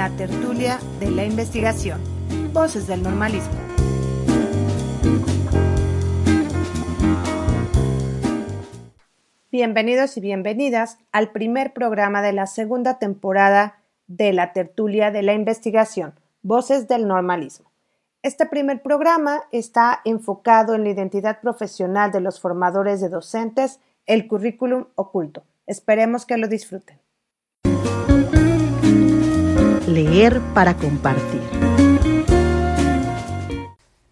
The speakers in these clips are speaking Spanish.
la tertulia de la investigación, Voces del Normalismo. Bienvenidos y bienvenidas al primer programa de la segunda temporada de la tertulia de la investigación, Voces del Normalismo. Este primer programa está enfocado en la identidad profesional de los formadores de docentes, el currículum oculto. Esperemos que lo disfruten. Leer para compartir.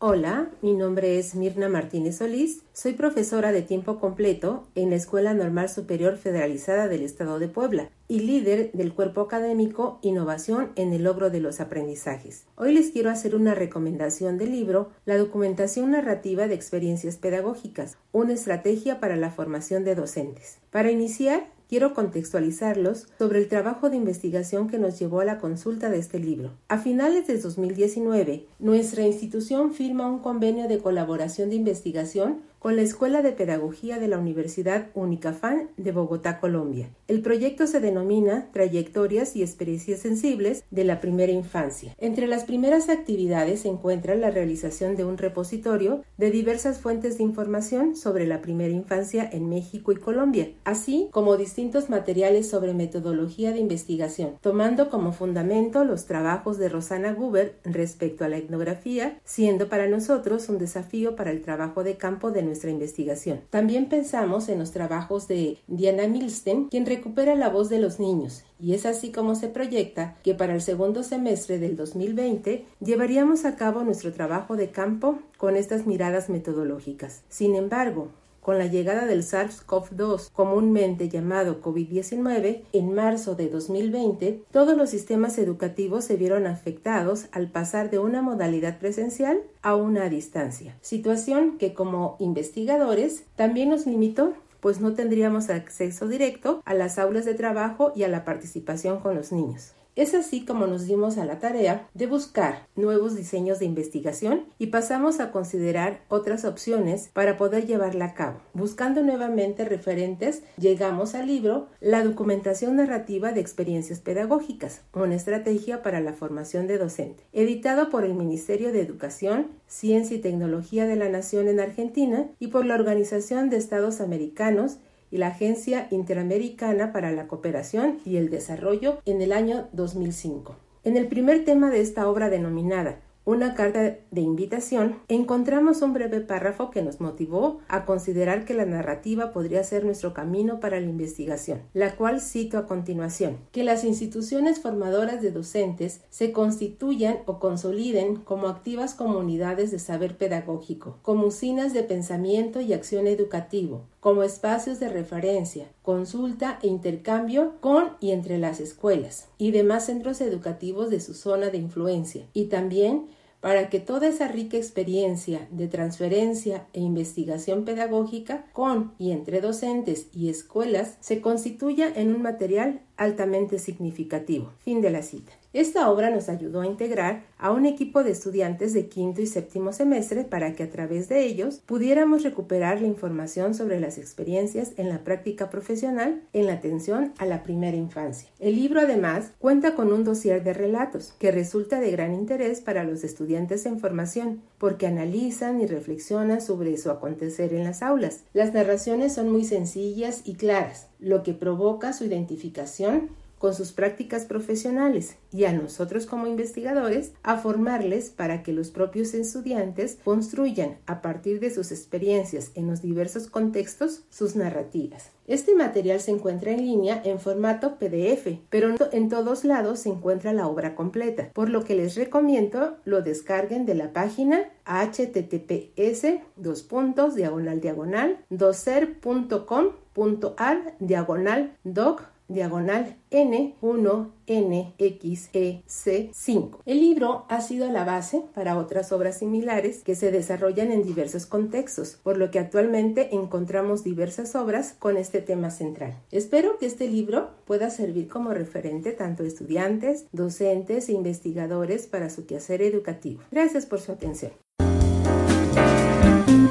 Hola, mi nombre es Mirna Martínez Solís, soy profesora de tiempo completo en la Escuela Normal Superior Federalizada del Estado de Puebla y líder del cuerpo académico Innovación en el logro de los aprendizajes. Hoy les quiero hacer una recomendación del libro La documentación narrativa de experiencias pedagógicas, una estrategia para la formación de docentes. Para iniciar, quiero contextualizarlos sobre el trabajo de investigación que nos llevó a la consulta de este libro. A finales de 2019, nuestra institución firma un convenio de colaboración de investigación con la Escuela de Pedagogía de la Universidad Unicafán de Bogotá, Colombia. El proyecto se denomina Trayectorias y Experiencias Sensibles de la Primera Infancia. Entre las primeras actividades se encuentra la realización de un repositorio de diversas fuentes de información sobre la primera infancia en México y Colombia, así como distintos materiales sobre metodología de investigación, tomando como fundamento los trabajos de Rosana Guber respecto a la etnografía, siendo para nosotros un desafío para el trabajo de campo de nuestra investigación. También pensamos en los trabajos de Diana Milsten, quien recupera la voz de los niños, y es así como se proyecta que para el segundo semestre del 2020 llevaríamos a cabo nuestro trabajo de campo con estas miradas metodológicas. Sin embargo, con la llegada del SARS-CoV-2, comúnmente llamado COVID-19, en marzo de 2020, todos los sistemas educativos se vieron afectados al pasar de una modalidad presencial a una distancia, situación que como investigadores también nos limitó pues no tendríamos acceso directo a las aulas de trabajo y a la participación con los niños. Es así como nos dimos a la tarea de buscar nuevos diseños de investigación y pasamos a considerar otras opciones para poder llevarla a cabo. Buscando nuevamente referentes, llegamos al libro La documentación narrativa de experiencias pedagógicas, una estrategia para la formación de docente, editado por el Ministerio de Educación, Ciencia y Tecnología de la Nación en Argentina y por la Organización de Estados Americanos y la Agencia Interamericana para la Cooperación y el Desarrollo en el año 2005. En el primer tema de esta obra denominada una carta de invitación, encontramos un breve párrafo que nos motivó a considerar que la narrativa podría ser nuestro camino para la investigación, la cual cito a continuación, que las instituciones formadoras de docentes se constituyan o consoliden como activas comunidades de saber pedagógico, como usinas de pensamiento y acción educativo, como espacios de referencia, consulta e intercambio con y entre las escuelas y demás centros educativos de su zona de influencia, y también para que toda esa rica experiencia de transferencia e investigación pedagógica con y entre docentes y escuelas se constituya en un material altamente significativo. Fin de la cita. Esta obra nos ayudó a integrar a un equipo de estudiantes de quinto y séptimo semestre para que a través de ellos pudiéramos recuperar la información sobre las experiencias en la práctica profesional en la atención a la primera infancia. El libro además cuenta con un dossier de relatos que resulta de gran interés para los estudiantes en formación porque analizan y reflexionan sobre su acontecer en las aulas. Las narraciones son muy sencillas y claras, lo que provoca su identificación con sus prácticas profesionales y a nosotros como investigadores a formarles para que los propios estudiantes construyan a partir de sus experiencias en los diversos contextos sus narrativas. Este material se encuentra en línea en formato PDF, pero en todos lados se encuentra la obra completa, por lo que les recomiendo lo descarguen de la página https dos puntos diagonal diagonal docer.com.ar diagonal doc diagonal N1NXEC5. El libro ha sido la base para otras obras similares que se desarrollan en diversos contextos, por lo que actualmente encontramos diversas obras con este tema central. Espero que este libro pueda servir como referente tanto a estudiantes, docentes e investigadores para su quehacer educativo. Gracias por su atención.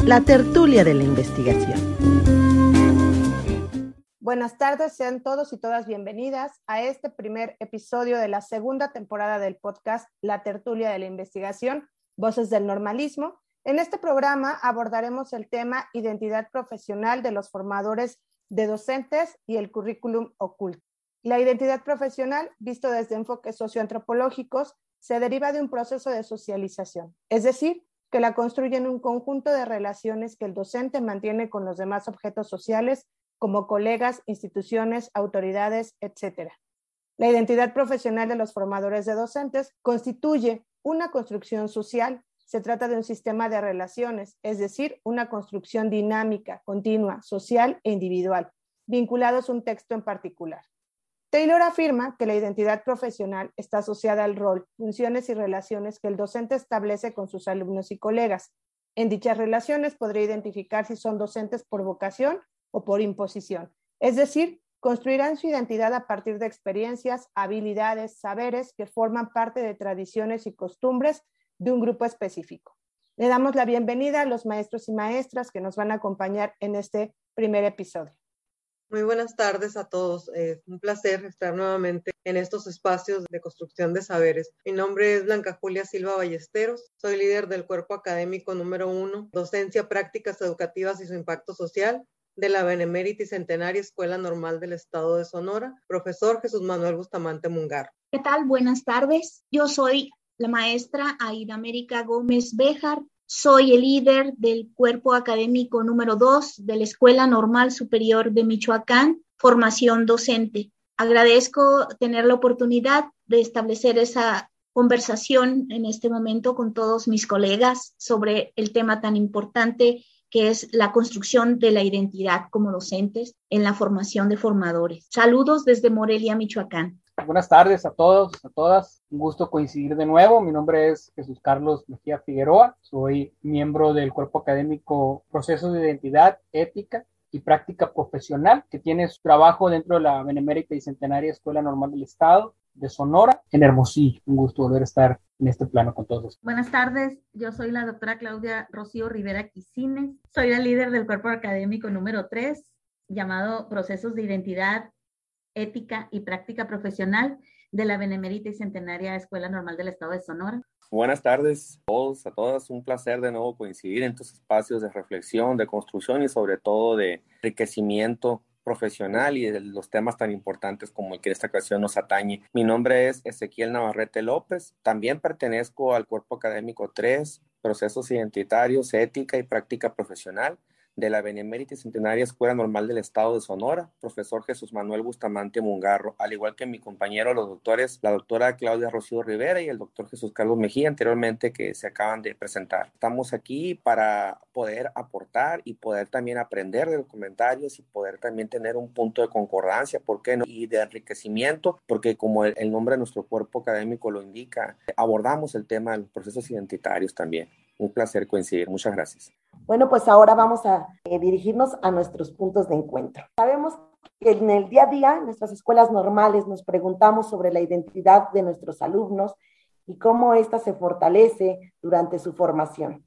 La tertulia de la investigación. Buenas tardes, sean todos y todas bienvenidas a este primer episodio de la segunda temporada del podcast La Tertulia de la Investigación, Voces del Normalismo. En este programa abordaremos el tema identidad profesional de los formadores de docentes y el currículum oculto. La identidad profesional, visto desde enfoques socioantropológicos, se deriva de un proceso de socialización, es decir, que la construyen un conjunto de relaciones que el docente mantiene con los demás objetos sociales como colegas, instituciones, autoridades, etc. La identidad profesional de los formadores de docentes constituye una construcción social. Se trata de un sistema de relaciones, es decir, una construcción dinámica, continua, social e individual, vinculados a un texto en particular. Taylor afirma que la identidad profesional está asociada al rol, funciones y relaciones que el docente establece con sus alumnos y colegas. En dichas relaciones podrá identificar si son docentes por vocación o por imposición. Es decir, construirán su identidad a partir de experiencias, habilidades, saberes que forman parte de tradiciones y costumbres de un grupo específico. Le damos la bienvenida a los maestros y maestras que nos van a acompañar en este primer episodio. Muy buenas tardes a todos. Es un placer estar nuevamente en estos espacios de construcción de saberes. Mi nombre es Blanca Julia Silva Ballesteros. Soy líder del cuerpo académico número uno, docencia, prácticas educativas y su impacto social de la Benemérita y Centenaria Escuela Normal del Estado de Sonora, profesor Jesús Manuel Bustamante Mungar. ¿Qué tal? Buenas tardes. Yo soy la maestra Aida América Gómez Béjar. Soy el líder del cuerpo académico número 2 de la Escuela Normal Superior de Michoacán, formación docente. Agradezco tener la oportunidad de establecer esa conversación en este momento con todos mis colegas sobre el tema tan importante que es la construcción de la identidad como docentes en la formación de formadores. Saludos desde Morelia, Michoacán. Buenas tardes a todos, a todas. Un gusto coincidir de nuevo. Mi nombre es Jesús Carlos Mejía Figueroa. Soy miembro del cuerpo académico Procesos de Identidad, Ética y Práctica Profesional, que tiene su trabajo dentro de la Benemérita y Centenaria Escuela Normal del Estado de Sonora en Hermosillo. Un gusto volver a estar en este plano con todos. Buenas tardes, yo soy la doctora Claudia Rocío Rivera Quisines, soy la líder del cuerpo académico número 3, llamado Procesos de Identidad, Ética y Práctica Profesional de la Benemérita y Centenaria Escuela Normal del Estado de Sonora. Buenas tardes a todos, a todas. Un placer de nuevo coincidir en estos espacios de reflexión, de construcción y sobre todo de enriquecimiento profesional y de los temas tan importantes como el que esta ocasión nos atañe. Mi nombre es Ezequiel Navarrete López. También pertenezco al cuerpo académico 3, procesos identitarios, ética y práctica profesional de la Benemérita y Centenaria Escuela Normal del Estado de Sonora, profesor Jesús Manuel Bustamante Mungarro, al igual que mi compañero, los doctores, la doctora Claudia Rocío Rivera y el doctor Jesús Carlos Mejía, anteriormente que se acaban de presentar. Estamos aquí para poder aportar y poder también aprender de los comentarios y poder también tener un punto de concordancia, ¿por qué no? Y de enriquecimiento, porque como el, el nombre de nuestro cuerpo académico lo indica, abordamos el tema de los procesos identitarios también. Un placer coincidir. Muchas gracias. Bueno, pues ahora vamos a eh, dirigirnos a nuestros puntos de encuentro. Sabemos que en el día a día, en nuestras escuelas normales, nos preguntamos sobre la identidad de nuestros alumnos y cómo ésta se fortalece durante su formación.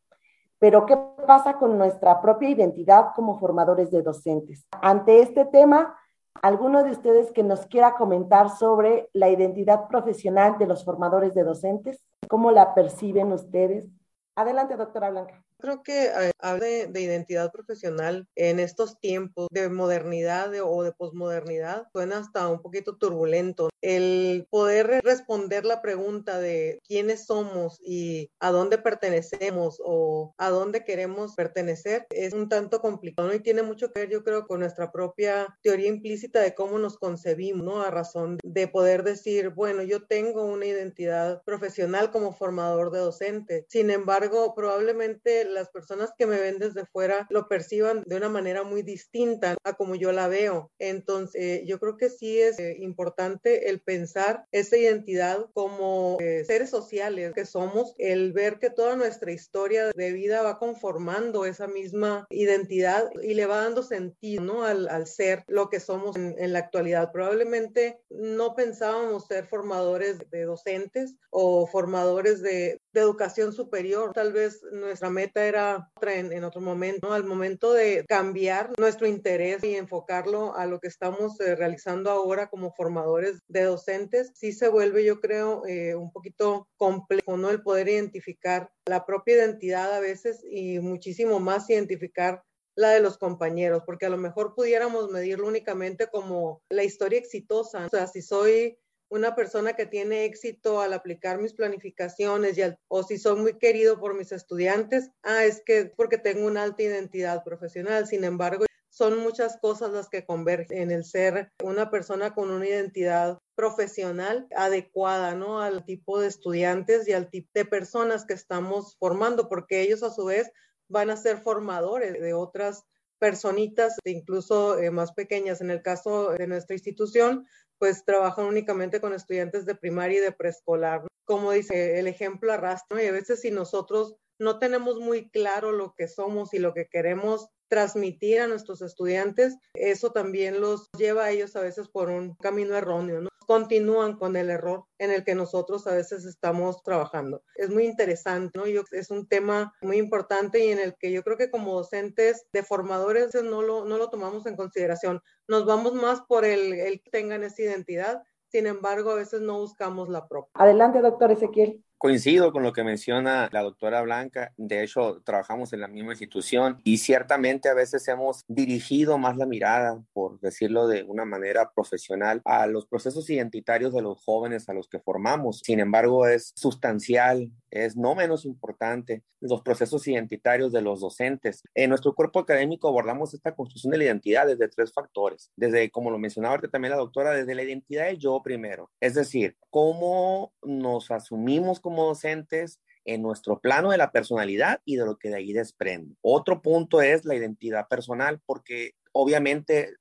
Pero, ¿qué pasa con nuestra propia identidad como formadores de docentes? Ante este tema, ¿alguno de ustedes que nos quiera comentar sobre la identidad profesional de los formadores de docentes? ¿Cómo la perciben ustedes? Adelante, doctora Blanca creo que eh, habla de, identidad profesional en estos tiempos de modernidad o de posmodernidad suena hasta un poquito turbulento. El poder responder la pregunta de quiénes somos y a dónde pertenecemos o a dónde queremos pertenecer es un tanto complicado y tiene mucho que ver, yo creo, con nuestra propia teoría implícita de cómo nos concebimos, ¿no? A razón de poder decir, bueno, yo tengo una identidad profesional como formador de docente. Sin embargo, probablemente las personas que me ven desde fuera lo perciban de una manera muy distinta a como yo la veo. Entonces, yo creo que sí es eh, importante el pensar esa identidad como eh, seres sociales que somos, el ver que toda nuestra historia de vida va conformando esa misma identidad y le va dando sentido ¿no? al, al ser lo que somos en, en, la actualidad. Probablemente no pensábamos ser formadores de docentes o formadores de de educación superior. Tal vez nuestra meta era otra en, otro momento, ¿no? al momento de cambiar nuestro interés y enfocarlo a lo que estamos eh, realizando ahora como formadores de docentes, sí se vuelve, yo creo, eh, un poquito complejo, ¿no? El poder identificar la propia identidad a veces y muchísimo más identificar la de los compañeros, porque a lo mejor pudiéramos medirlo únicamente como la historia exitosa. O sea, si soy una persona que tiene éxito al aplicar mis planificaciones y o si soy muy querido por mis estudiantes, ah, es que porque tengo una alta identidad profesional. Sin embargo, son muchas cosas las que convergen en el ser una persona con una identidad profesional adecuada, ¿no? Al tipo de estudiantes y al tipo de personas que estamos formando, porque ellos a su vez van a ser formadores de otras personitas, incluso eh, más pequeñas. En el caso de nuestra institución, pues trabajan únicamente con estudiantes de primaria y de preescolar. Como dice el ejemplo arrastra, y a veces si nosotros no tenemos muy claro lo que somos y lo que queremos transmitir a nuestros estudiantes, eso también los lleva a ellos a veces por un camino erróneo, ¿no? Continúan con el error en el que nosotros a veces estamos trabajando. Es muy interesante, ¿no? Yo, es un tema muy importante y en el que yo creo que como docentes de formadores no lo, no lo tomamos en consideración. Nos vamos más por el, el que tengan esa identidad, sin embargo, a veces no buscamos la propia. Adelante, doctor Ezequiel. Coincido con lo que menciona la doctora Blanca. De hecho, trabajamos en la misma institución y ciertamente a veces hemos dirigido más la mirada, por decirlo de una manera profesional, a los procesos identitarios de los jóvenes a los que formamos. Sin embargo, es sustancial, es no menos importante los procesos identitarios de los docentes. En nuestro cuerpo académico abordamos esta construcción de la identidad desde tres factores. Desde, como lo mencionaba también la doctora, desde la identidad del yo primero. Es decir, cómo nos asumimos como docentes en nuestro plano de la personalidad y de lo que de ahí desprende. Otro punto es la identidad personal, porque obviamente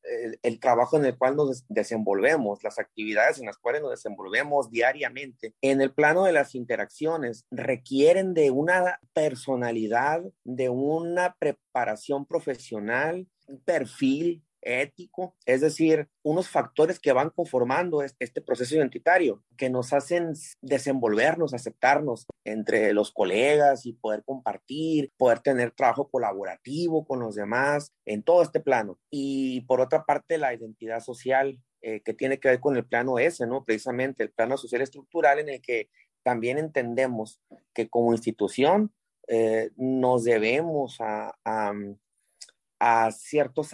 el, trabajo en el cual nos desenvolvemos, las actividades en las cuales nos desenvolvemos diariamente, en el plano de las interacciones, requieren de una personalidad, de una preparación profesional, un perfil ético, es decir, unos factores que van conformando este proceso identitario, que nos hacen desenvolvernos, aceptarnos entre los colegas y poder compartir, poder tener trabajo colaborativo con los demás en todo este plano. Y por otra parte, la identidad social, eh, que tiene que ver con el plano ese, ¿no? Precisamente el plano social estructural en el que también entendemos que como institución eh, nos debemos a, ciertos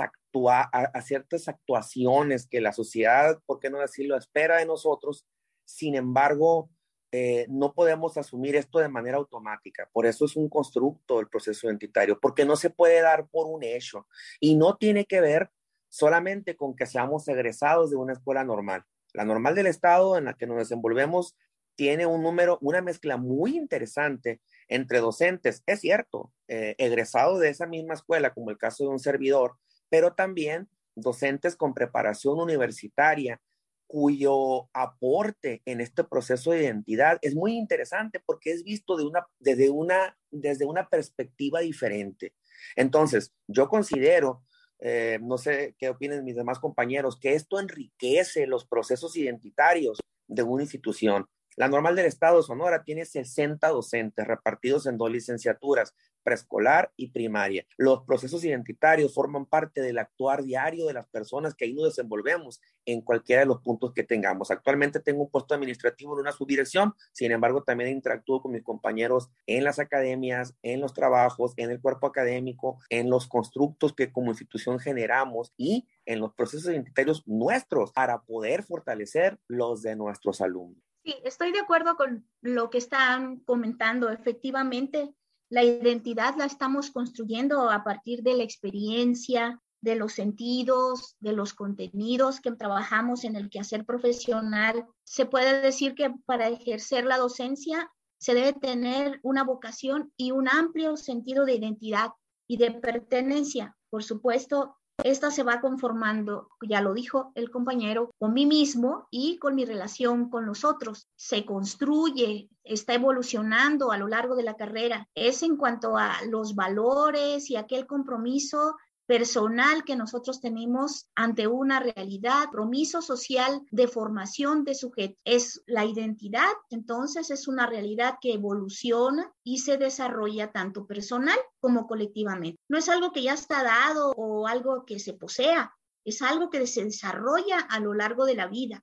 a, ciertas actuaciones que la sociedad, ¿por qué no decirlo?, espera de nosotros. Sin embargo, eh, no podemos asumir esto de manera automática. Por eso es un constructo el proceso identitario, porque no se puede dar por un hecho y no tiene que ver solamente con que seamos egresados de una escuela normal. La normal del Estado en la que nos desenvolvemos tiene un número, una mezcla muy interesante entre docentes, es cierto, eh, egresados de esa misma escuela, como el caso de un servidor, pero también docentes con preparación universitaria cuyo aporte en este proceso de identidad es muy interesante porque es visto de una, desde, una, desde una perspectiva diferente. Entonces, yo considero, eh, no sé qué opinen mis demás compañeros, que esto enriquece los procesos identitarios de una institución. La normal del Estado de Sonora tiene 60 docentes repartidos en dos licenciaturas, preescolar y primaria. Los procesos identitarios forman parte del actuar diario de las personas que ahí nos desenvolvemos en cualquiera de los puntos que tengamos. Actualmente tengo un puesto administrativo en una subdirección, sin embargo también interactúo con mis compañeros en las academias, en los trabajos, en el cuerpo académico, en los constructos que como institución generamos y en los procesos identitarios nuestros para poder fortalecer los de nuestros alumnos. Sí, estoy de acuerdo con lo que están comentando. Efectivamente, la identidad la estamos construyendo a partir de la experiencia, de los sentidos, de los contenidos que trabajamos en el quehacer profesional. Se puede decir que para ejercer la docencia se debe tener una vocación y un amplio sentido de identidad y de pertenencia. Por supuesto, esta se va conformando, ya lo dijo el compañero, con mí mismo y con mi relación con los otros. Se construye, está evolucionando a lo largo de la carrera. Es en cuanto a los valores y aquel compromiso personal que nosotros tenemos ante una realidad, compromiso social de formación de sujeto. Es la identidad, entonces es una realidad que evoluciona y se desarrolla tanto personal como colectivamente. No es algo que ya está dado o algo que se posea, es algo que se desarrolla a lo largo de la vida.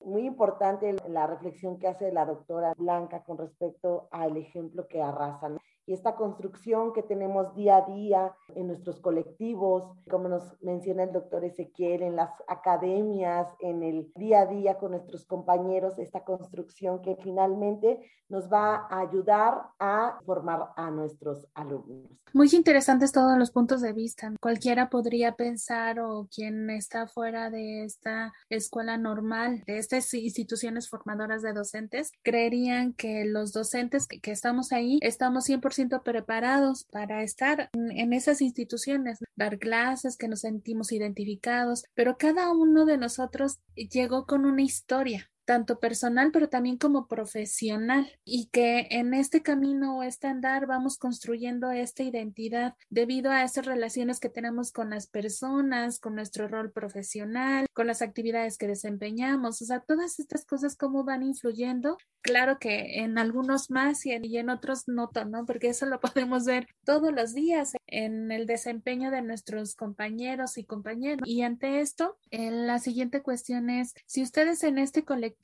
Muy importante la reflexión que hace la doctora Blanca con respecto al ejemplo que arrasan y esta construcción que tenemos día a día en nuestros colectivos, como nos menciona el doctor Ezequiel, en las academias, en el día a día con nuestros compañeros, esta construcción que finalmente nos va a ayudar a formar a nuestros alumnos. Muy interesantes todos los puntos de vista. Cualquiera podría pensar o quien está fuera de esta escuela normal, de estas instituciones formadoras de docentes, creerían que los docentes que, que estamos ahí estamos 100% preparados para estar en, esas instituciones, dar clases, que nos sentimos identificados, pero cada uno de nosotros llegó con una historia tanto personal, pero también como profesional, y que en este camino o este andar vamos construyendo esta identidad debido a esas relaciones que tenemos con las personas, con nuestro rol profesional, con las actividades que desempeñamos, o sea, todas estas cosas cómo van influyendo. Claro que en algunos más y en, otros no, ¿no? Porque eso lo podemos ver todos los días en el desempeño de nuestros compañeros y compañeras. Y ante esto, la siguiente cuestión es, si ustedes en este colectivo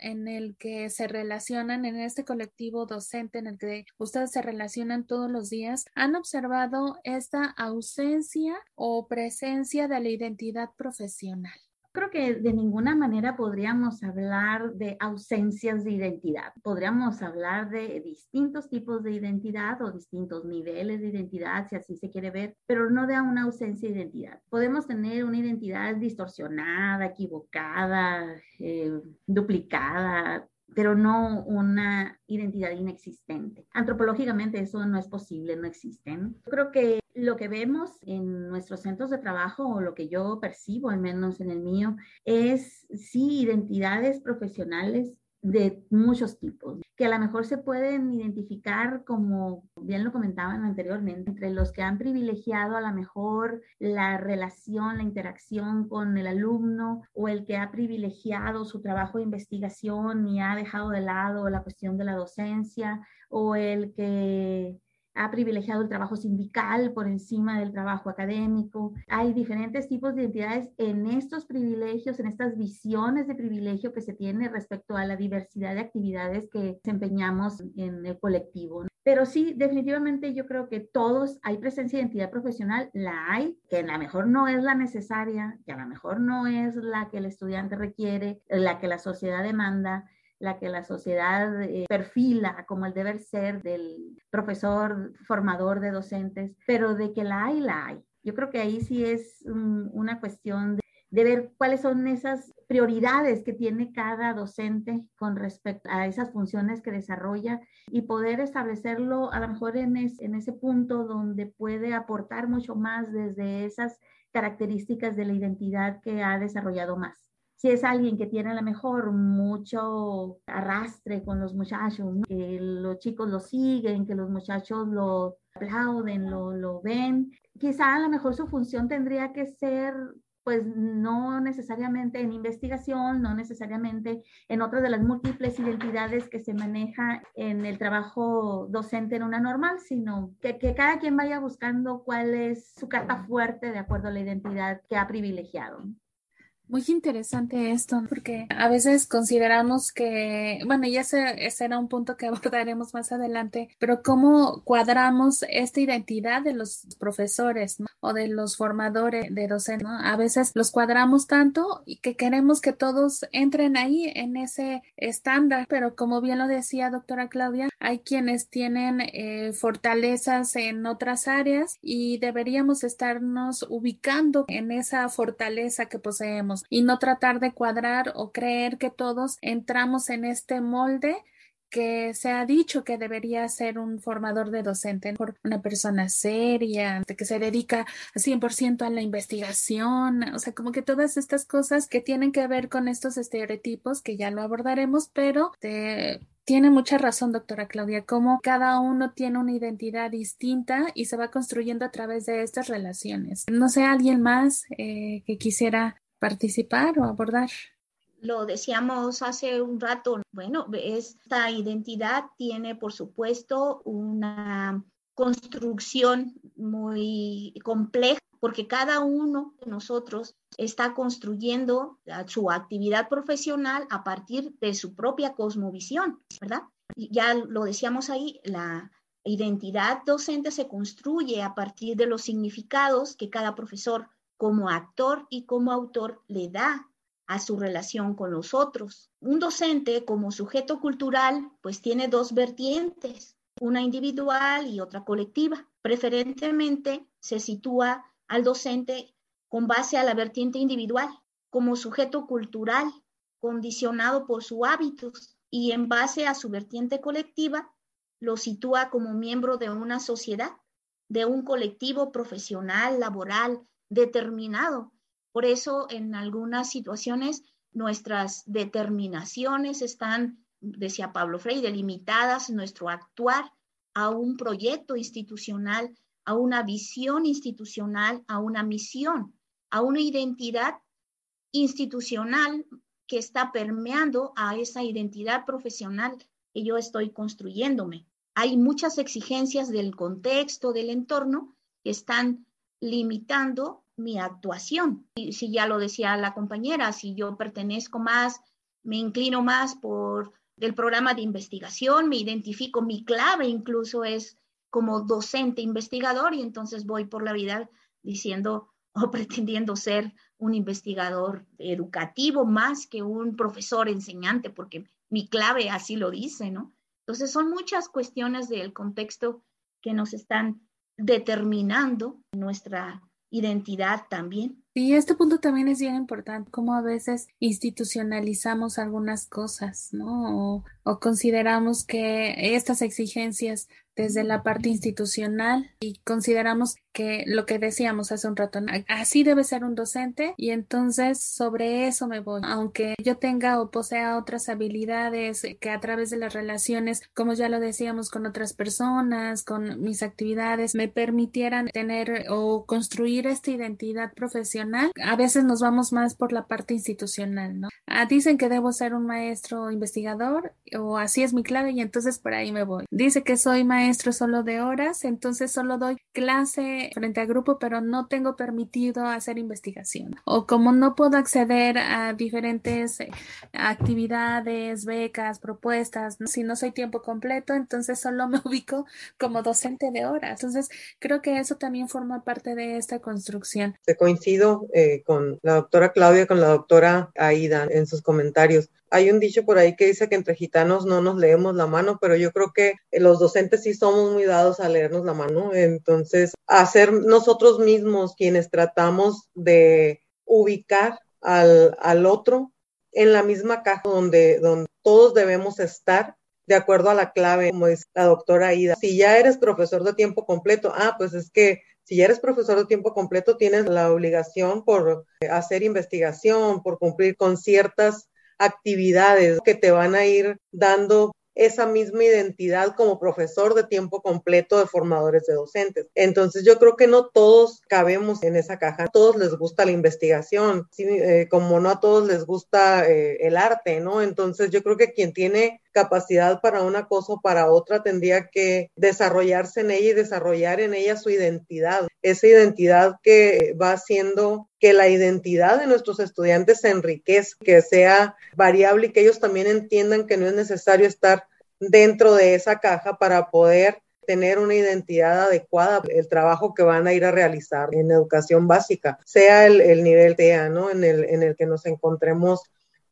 en el que se relacionan, en este colectivo docente en el que ustedes se relacionan todos los días, han observado esta ausencia o presencia de la identidad profesional creo que de ninguna manera podríamos hablar de ausencias de identidad. Podríamos hablar de distintos tipos de identidad o distintos niveles de identidad, si así se quiere ver, pero no de una ausencia de identidad. Podemos tener una identidad distorsionada, equivocada, eh, duplicada, pero no una identidad inexistente. Antropológicamente eso no es posible, no existen. Yo creo que lo que vemos en nuestros centros de trabajo o lo que yo percibo, al menos en el mío, es sí identidades profesionales de muchos tipos, que a lo mejor se pueden identificar como, bien lo comentaban anteriormente, entre los que han privilegiado a lo mejor la relación, la interacción con el alumno o el que ha privilegiado su trabajo de investigación y ha dejado de lado la cuestión de la docencia o el que ha privilegiado el trabajo sindical por encima del trabajo académico. Hay diferentes tipos de identidades en estos privilegios, en estas visiones de privilegio que se tiene respecto a la diversidad de actividades que desempeñamos en el colectivo. Pero sí, definitivamente yo creo que todos hay presencia de identidad profesional, la hay, que a lo mejor no es la necesaria, que a lo mejor no es la que el estudiante requiere, la que la sociedad demanda, la que la sociedad eh, perfila como el deber ser del profesor formador de docentes, pero de que la hay, la hay. Yo creo que ahí sí es una cuestión de, ver cuáles son esas prioridades que tiene cada docente con respecto a esas funciones que desarrolla y poder establecerlo a lo mejor en, es, en ese punto donde puede aportar mucho más desde esas características de la identidad que ha desarrollado más si es alguien que tiene a lo mejor mucho arrastre con los muchachos, que los chicos lo siguen, que los muchachos lo aplauden, lo, lo ven, quizá a lo mejor su función tendría que ser pues no necesariamente en investigación, no necesariamente en otra de las múltiples identidades que se maneja en el trabajo docente en una normal, sino que, cada quien vaya buscando cuál es su carta fuerte de acuerdo a la identidad que ha privilegiado. Muy interesante esto, porque a veces consideramos que, bueno, ya ese será un punto que abordaremos más adelante, pero cómo cuadramos esta identidad de los profesores o de los formadores de docentes. A veces los cuadramos tanto y que queremos que todos entren ahí en ese estándar, pero como bien lo decía doctora Claudia, hay quienes tienen eh, fortalezas en otras áreas y deberíamos estarnos ubicando en esa fortaleza que poseemos y no tratar de cuadrar o creer que todos entramos en este molde que se ha dicho que debería ser un formador de docente, por una persona seria, que se dedica 100% a la investigación, o sea, como que todas estas cosas que tienen que ver con estos estereotipos que ya lo abordaremos, pero de Tiene mucha razón, doctora Claudia, como cada uno tiene una identidad distinta y se va construyendo a través de estas relaciones. No sé, alguien más eh, que quisiera participar o abordar. Lo decíamos hace un rato, bueno, esta identidad tiene, por supuesto, una construcción muy compleja porque cada uno de nosotros está construyendo su actividad profesional a partir de su propia cosmovisión, ¿verdad? Ya lo decíamos ahí, la identidad docente se construye a partir de los significados que cada profesor como actor y como autor le da a su relación con los otros. Un docente como sujeto cultural pues tiene dos vertientes, una individual y otra colectiva. Preferentemente se sitúa al docente con base a la vertiente individual, como sujeto cultural, condicionado por sus hábitos, y en base a su vertiente colectiva, lo sitúa como miembro de una sociedad, de un colectivo profesional, laboral, determinado. Por eso, en algunas situaciones, nuestras determinaciones están, decía Pablo Freire, limitadas, nuestro actuar a un proyecto institucional a una visión institucional, a una misión, a una identidad institucional que está permeando a esa identidad profesional que yo estoy construyéndome. Hay muchas exigencias del contexto, del entorno, que están limitando mi actuación. Y si ya lo decía la compañera, si yo pertenezco más, me inclino más por el programa de investigación, me identifico, mi clave incluso es como docente investigador y entonces voy por la vida diciendo o pretendiendo ser un investigador educativo más que un profesor enseñante, porque mi clave así lo dice, ¿no? Entonces son muchas cuestiones del contexto que nos están determinando nuestra identidad también. Y este punto también es bien importante, como a veces institucionalizamos algunas cosas, ¿no? O, o consideramos que estas exigencias desde la parte institucional y consideramos que lo que decíamos hace un rato, así debe ser un docente y entonces sobre eso me voy. Aunque yo tenga o posea otras habilidades que a través de las relaciones, como ya lo decíamos, con otras personas, con mis actividades, me permitieran tener o construir esta identidad profesional, a veces nos vamos más por la parte institucional, ¿no? Ah, dicen que debo ser un maestro investigador o así es mi clave y entonces por ahí me voy. Dice que soy maestro solo de horas, entonces solo doy clase frente a grupo, pero no tengo permitido hacer investigación. O como no puedo acceder a diferentes eh, actividades, becas, propuestas, si no soy tiempo completo, entonces solo me ubico como docente de horas. Entonces, creo que eso también forma parte de esta construcción. Te coincido eh, con la doctora Claudia, con la doctora Aida en sus comentarios. Hay un dicho por ahí que dice que entre gitanos no nos leemos la mano, pero yo creo que los docentes sí somos muy dados a leernos la mano. Entonces, hacer nosotros mismos quienes tratamos de ubicar al, al otro en la misma caja donde, donde todos debemos estar de acuerdo a la clave, como dice la doctora Aida. Si ya eres profesor de tiempo completo, ah, pues es que si ya eres profesor de tiempo completo, tienes la obligación por hacer investigación, por cumplir con ciertas actividades que te van a ir dando esa misma identidad como profesor de tiempo completo de formadores de docentes. Entonces yo creo que no todos cabemos en esa caja, a todos les gusta la investigación, eh, como no a todos les gusta eh, el arte, ¿no? Entonces yo creo que quien tiene capacidad para una cosa o para otra tendría que desarrollarse en ella y desarrollar en ella su identidad, esa identidad que va haciendo que la identidad de nuestros estudiantes se enriquezca, que sea variable y que ellos también entiendan que no es necesario estar dentro de esa caja para poder tener una identidad adecuada el trabajo que van a ir a realizar en educación básica, sea el, nivel TEA, ¿no? En el, en el que nos encontremos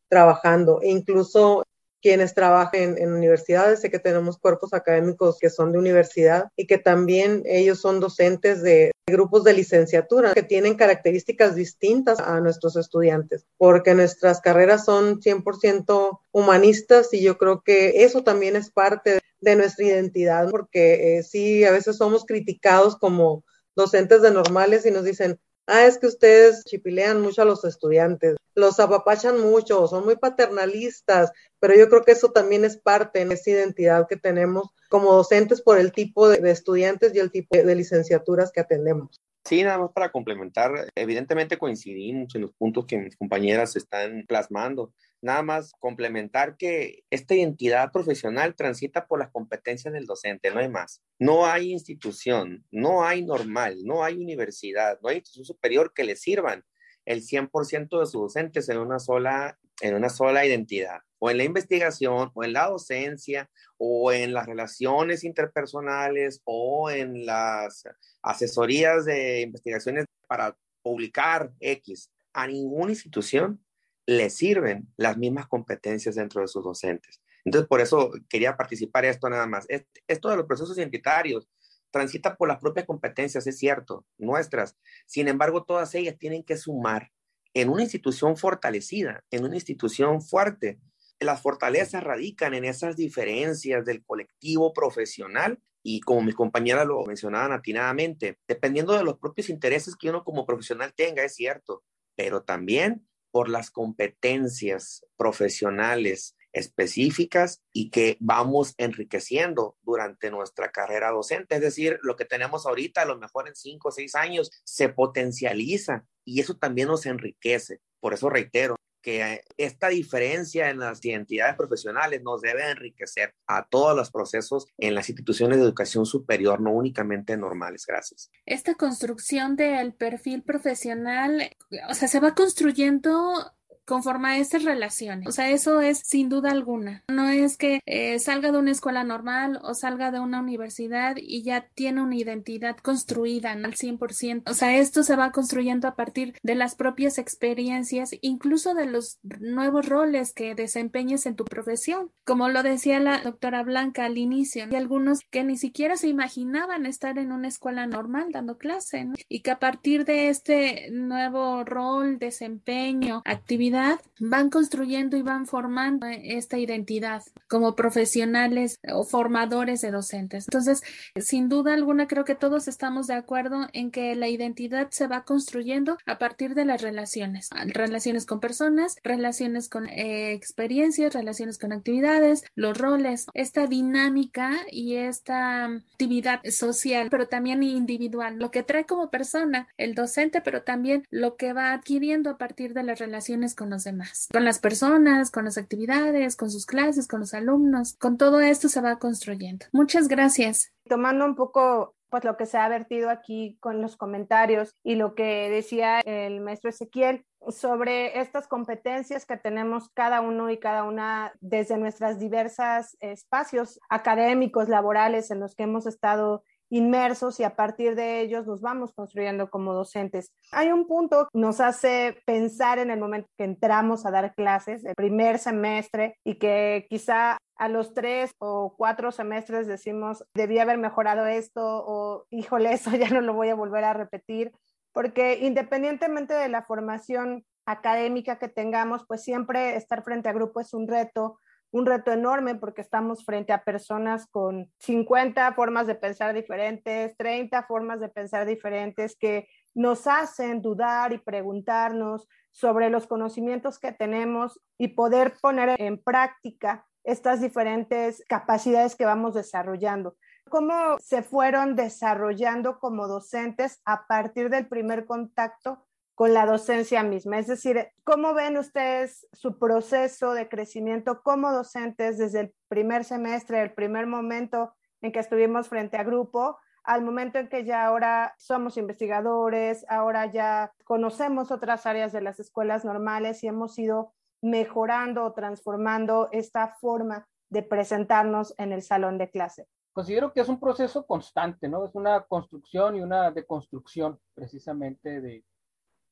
trabajando. E incluso quienes trabajen en universidades. Sé que tenemos cuerpos académicos que son de universidad y que también ellos son docentes de grupos de licenciatura que tienen características distintas a nuestros estudiantes, porque nuestras carreras son 100% humanistas y yo creo que eso también es parte de nuestra identidad, porque eh, sí, a veces somos criticados como docentes de normales y nos dicen, ah, es que ustedes chipilean mucho a los estudiantes, los apapachan mucho, son muy paternalistas, pero yo creo que eso también es parte de esa identidad que tenemos como docentes por el tipo de, de estudiantes y el tipo de licenciaturas que atendemos. Sí, nada más para complementar, evidentemente coincidimos en los puntos que mis compañeras están plasmando. Nada más complementar que esta identidad profesional transita por las competencias del docente, no hay más. No hay institución, no hay normal, no hay universidad, no hay institución superior que le sirvan el 100% de sus docentes en una sola en una sola identidad, o en la investigación, o en la docencia, o en las relaciones interpersonales, o en las asesorías de investigaciones para publicar X. A ninguna institución le sirven las mismas competencias dentro de sus docentes. Entonces, por eso quería participar esto nada más. Esto de los procesos identitarios transita por las propias competencias, es cierto, nuestras. Sin embargo, todas ellas tienen que sumar en una institución fortalecida, en una institución fuerte. Las fortalezas radican en esas diferencias del colectivo profesional y como mis compañeras lo mencionaban atinadamente, dependiendo de los propios intereses que uno como profesional tenga, es cierto, pero también por las competencias profesionales específicas y que vamos enriqueciendo durante nuestra carrera docente. Es decir, lo que tenemos ahorita, a lo mejor en cinco o seis años, se potencializa y eso también nos enriquece. Por eso reitero, que esta diferencia en las identidades profesionales nos debe enriquecer a todos los procesos en las instituciones de educación superior, no únicamente normales. Gracias. Esta construcción del perfil profesional, o sea, se va construyendo conforme a estas relaciones. O sea, eso es sin duda alguna. No es que eh, salga de una escuela normal o salga de una universidad y ya tiene una identidad construida al 100%. O sea, esto se va construyendo a partir de las propias experiencias, incluso de los nuevos roles que desempeñes en tu profesión. Como lo decía la doctora Blanca al inicio, hay algunos que ni siquiera se imaginaban estar en una escuela normal dando clase y que a partir de este nuevo rol, desempeño, actividad, van construyendo y van formando esta identidad como profesionales o formadores de docentes. Entonces, sin duda alguna, creo que todos estamos de acuerdo en que la identidad se va construyendo a partir de las relaciones, relaciones con personas, relaciones con eh, experiencias, relaciones con actividades, los roles, esta dinámica y esta actividad social, pero también individual, lo que trae como persona el docente, pero también lo que va adquiriendo a partir de las relaciones con los demás, con las personas, con las actividades, con sus clases, con los alumnos, con todo esto se va construyendo. Muchas gracias. Tomando un poco pues lo que se ha vertido aquí con los comentarios y lo que decía el maestro Ezequiel sobre estas competencias que tenemos cada uno y cada una desde nuestras diversas espacios académicos, laborales en los que hemos estado inmersos y a partir de ellos nos vamos construyendo como docentes. Hay un punto que nos hace pensar en el momento que entramos a dar clases, el primer semestre, y que quizá a los tres o cuatro semestres decimos, debí haber mejorado esto o, híjole, eso ya no lo voy a volver a repetir, porque independientemente de la formación académica que tengamos, pues siempre estar frente a grupo es un reto, un reto enorme porque estamos frente a personas con 50 formas de pensar diferentes, 30 formas de pensar diferentes que nos hacen dudar y preguntarnos sobre los conocimientos que tenemos y poder poner en práctica estas diferentes capacidades que vamos desarrollando. ¿Cómo se fueron desarrollando como docentes a partir del primer contacto con la docencia misma. Es decir, ¿cómo ven ustedes su proceso de crecimiento como docentes desde el primer semestre, el primer momento en que estuvimos frente a grupo, al momento en que ya ahora somos investigadores, ahora ya conocemos otras áreas de las escuelas normales y hemos ido mejorando o transformando esta forma de presentarnos en el salón de clase? Considero que es un proceso constante, ¿no? Es una construcción y una deconstrucción precisamente de,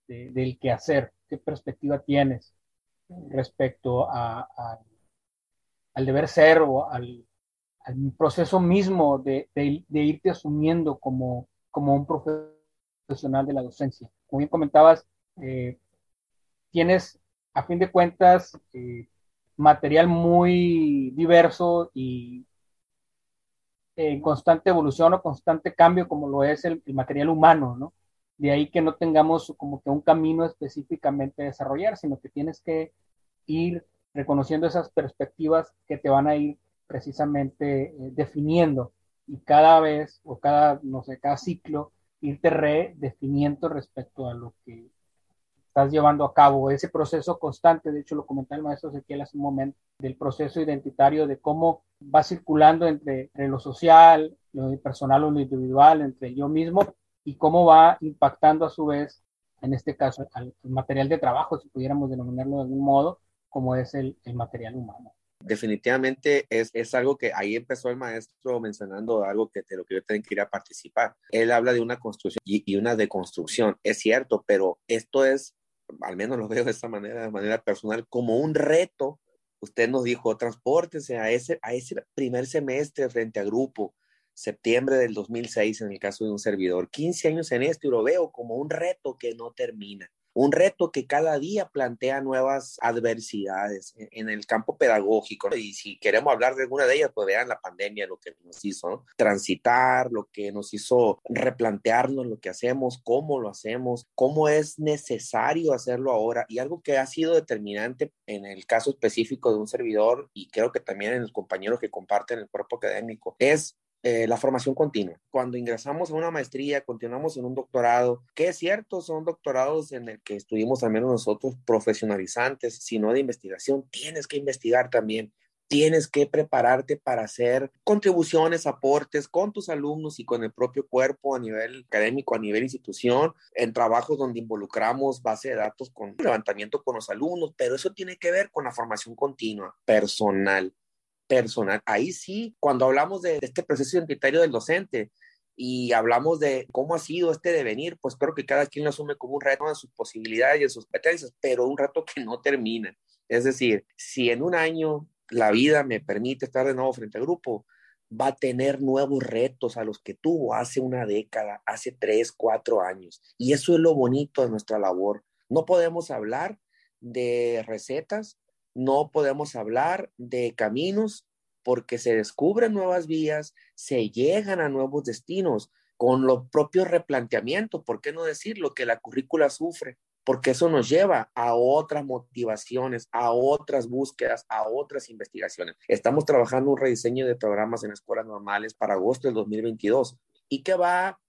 del quehacer, qué perspectiva tienes respecto al deber ser o al, proceso mismo de, irte asumiendo como, como un profesional de la docencia. Como bien comentabas, eh, tienes a fin de cuentas eh, material muy diverso y en constante evolución o constante cambio como lo es el, el material humano, ¿no? De ahí que no tengamos como que un camino específicamente a desarrollar, sino que tienes que ir reconociendo esas perspectivas que te van a ir precisamente eh, definiendo. Y cada vez o cada, no sé, cada ciclo irte redefiniendo respecto a lo que estás llevando a cabo, ese proceso constante, de hecho lo comentaba el maestro Ezequiel hace un momento, del proceso identitario, de cómo va circulando entre, lo social, lo personal o lo individual, entre yo mismo, y cómo va impactando a su vez, en este caso, al, material de trabajo, si pudiéramos denominarlo de algún modo, como es el, el material humano. Definitivamente es, es, algo que ahí empezó el maestro mencionando algo que de lo que yo tengo que ir a participar. Él habla de una construcción y, y, una deconstrucción. Es cierto, pero esto es, al menos lo veo de esta manera, de manera personal, como un reto. Usted nos dijo, transporte a ese, a ese primer semestre frente a grupo, septiembre del 2006 en el caso de un servidor. 15 años en esto y lo veo como un reto que no termina un reto que cada día plantea nuevas adversidades en el campo pedagógico. Y si queremos hablar de alguna de ellas, pues vean la pandemia, lo que nos hizo transitar, lo que nos hizo replantearnos lo que hacemos, cómo lo hacemos, cómo es necesario hacerlo ahora. Y algo que ha sido determinante en el caso específico de un servidor y creo que también en los compañeros que comparten el cuerpo académico es eh, la formación continua. Cuando ingresamos a una maestría, continuamos en un doctorado, que es cierto, son doctorados en el que estuvimos al menos nosotros profesionalizantes, sino de investigación, tienes que investigar también. Tienes que prepararte para hacer contribuciones, aportes con tus alumnos y con el propio cuerpo a nivel académico, a nivel institución, en trabajos donde involucramos base de datos con levantamiento con los alumnos, pero eso tiene que ver con la formación continua, personal personal. Ahí sí, cuando hablamos de este proceso identitario del docente y hablamos de cómo ha sido este devenir, pues creo que cada quien lo asume como un reto de sus posibilidades y de sus competencias, pero un reto que no termina. Es decir, si en un año la vida me permite estar de nuevo frente al grupo, va a tener nuevos retos a los que tuvo hace una década, hace tres, cuatro años. Y eso es lo bonito de nuestra labor. No podemos hablar de recetas, no podemos hablar de caminos porque se descubren nuevas vías, se llegan a nuevos destinos con los propios replanteamientos, ¿por qué no decir lo que la currícula sufre? Porque eso nos lleva a otras motivaciones, a otras búsquedas, a otras investigaciones. Estamos trabajando un rediseño de programas en escuelas normales para agosto del 2022. ¿Y qué va a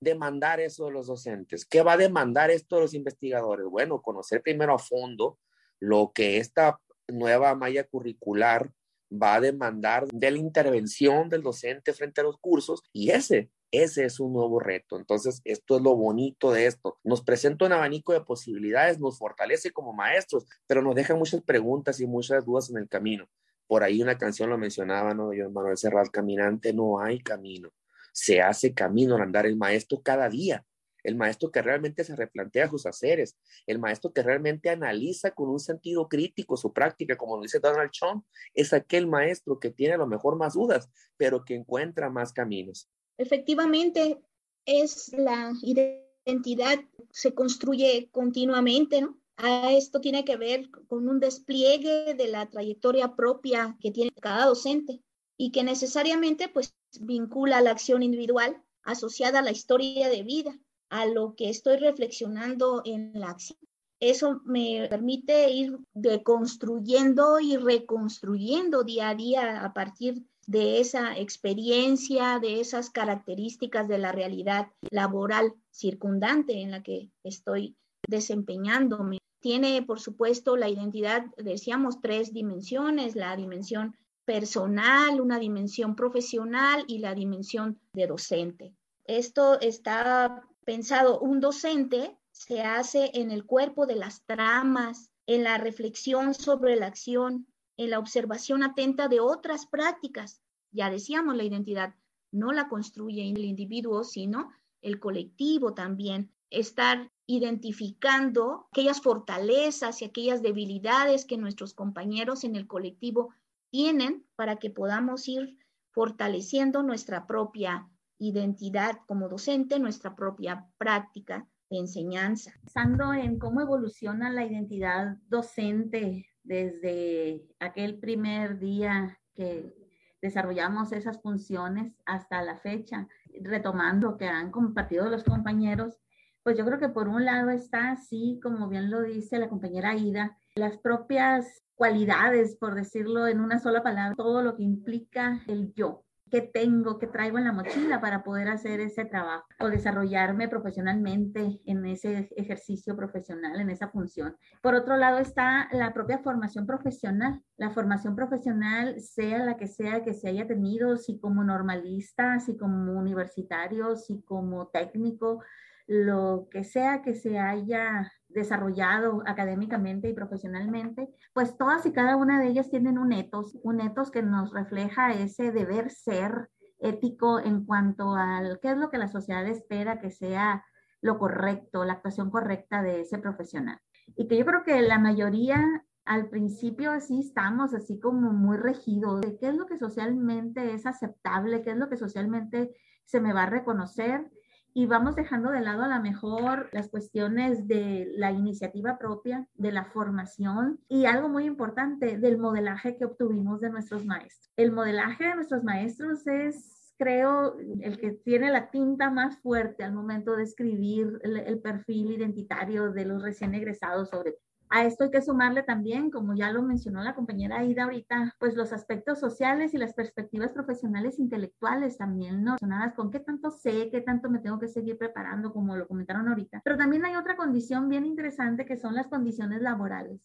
demandar eso de los docentes? ¿Qué va a demandar esto de los investigadores? Bueno, conocer primero a fondo lo que esta nueva malla curricular va a demandar de la intervención del docente frente a los cursos y ese, ese es un nuevo reto. Entonces, esto es lo bonito de esto. Nos presenta un abanico de posibilidades, nos fortalece como maestros, pero nos deja muchas preguntas y muchas dudas en el camino. Por ahí una canción lo mencionaba, ¿no? Yo, Manuel Serrat, caminante, no hay camino. Se hace camino al andar el maestro cada día el maestro que realmente se replantea sus haceres, el maestro que realmente analiza con un sentido crítico su práctica, como lo dice Donald Trump, es aquel maestro que tiene a lo mejor más dudas, pero que encuentra más caminos. Efectivamente, es la identidad, se construye continuamente, ¿no? A esto tiene que ver con un despliegue de la trayectoria propia que tiene cada docente y que necesariamente pues vincula la acción individual asociada a la historia de vida a lo que estoy reflexionando en la acción. Eso me permite ir deconstruyendo y reconstruyendo día a día a partir de esa experiencia, de esas características de la realidad laboral circundante en la que estoy desempeñándome. Tiene, por supuesto, la identidad, decíamos, tres dimensiones, la dimensión personal, una dimensión profesional y la dimensión de docente. Esto está pensado, un docente se hace en el cuerpo de las tramas, en la reflexión sobre la acción, en la observación atenta de otras prácticas. Ya decíamos, la identidad no la construye el individuo, sino el colectivo también. Estar identificando aquellas fortalezas y aquellas debilidades que nuestros compañeros en el colectivo tienen para que podamos ir fortaleciendo nuestra propia identidad como docente, nuestra propia práctica de enseñanza. Pensando en cómo evoluciona la identidad docente desde aquel primer día que desarrollamos esas funciones hasta la fecha, retomando que han compartido los compañeros, Pues yo creo que por un lado está, así como bien lo dice la compañera Ida, las propias cualidades, por decirlo en una sola palabra, todo lo que implica el yo, qué tengo, qué traigo en la mochila para poder hacer ese trabajo o desarrollarme profesionalmente en ese ejercicio profesional, en esa función. Por otro lado está la propia formación profesional. La formación profesional, sea la que sea que se haya tenido, si como normalista, si como universitario, si como técnico, lo que sea que se haya desarrollado académicamente y profesionalmente, pues todas y cada una de ellas tienen un etos, un etos que nos refleja ese deber ser ético en cuanto al qué es lo que la sociedad espera que sea lo correcto, la actuación correcta de ese profesional. Y que yo creo que la mayoría al principio sí estamos así como muy regidos de qué es lo que socialmente es aceptable, qué es lo que socialmente se me va a reconocer y vamos dejando de lado a lo mejor las cuestiones de la iniciativa propia, de la formación y algo muy importante del modelaje que obtuvimos de nuestros maestros. El modelaje de nuestros maestros es, creo, el que tiene la tinta más fuerte al momento de escribir el, el perfil identitario de los recién egresados sobre a esto hay que sumarle también, como ya lo mencionó la compañera Aida ahorita, pues los aspectos sociales y las perspectivas profesionales intelectuales también, ¿no? Relacionadas con qué tanto sé, qué tanto me tengo que seguir preparando, como lo comentaron ahorita. Pero también hay otra condición bien interesante que son las condiciones laborales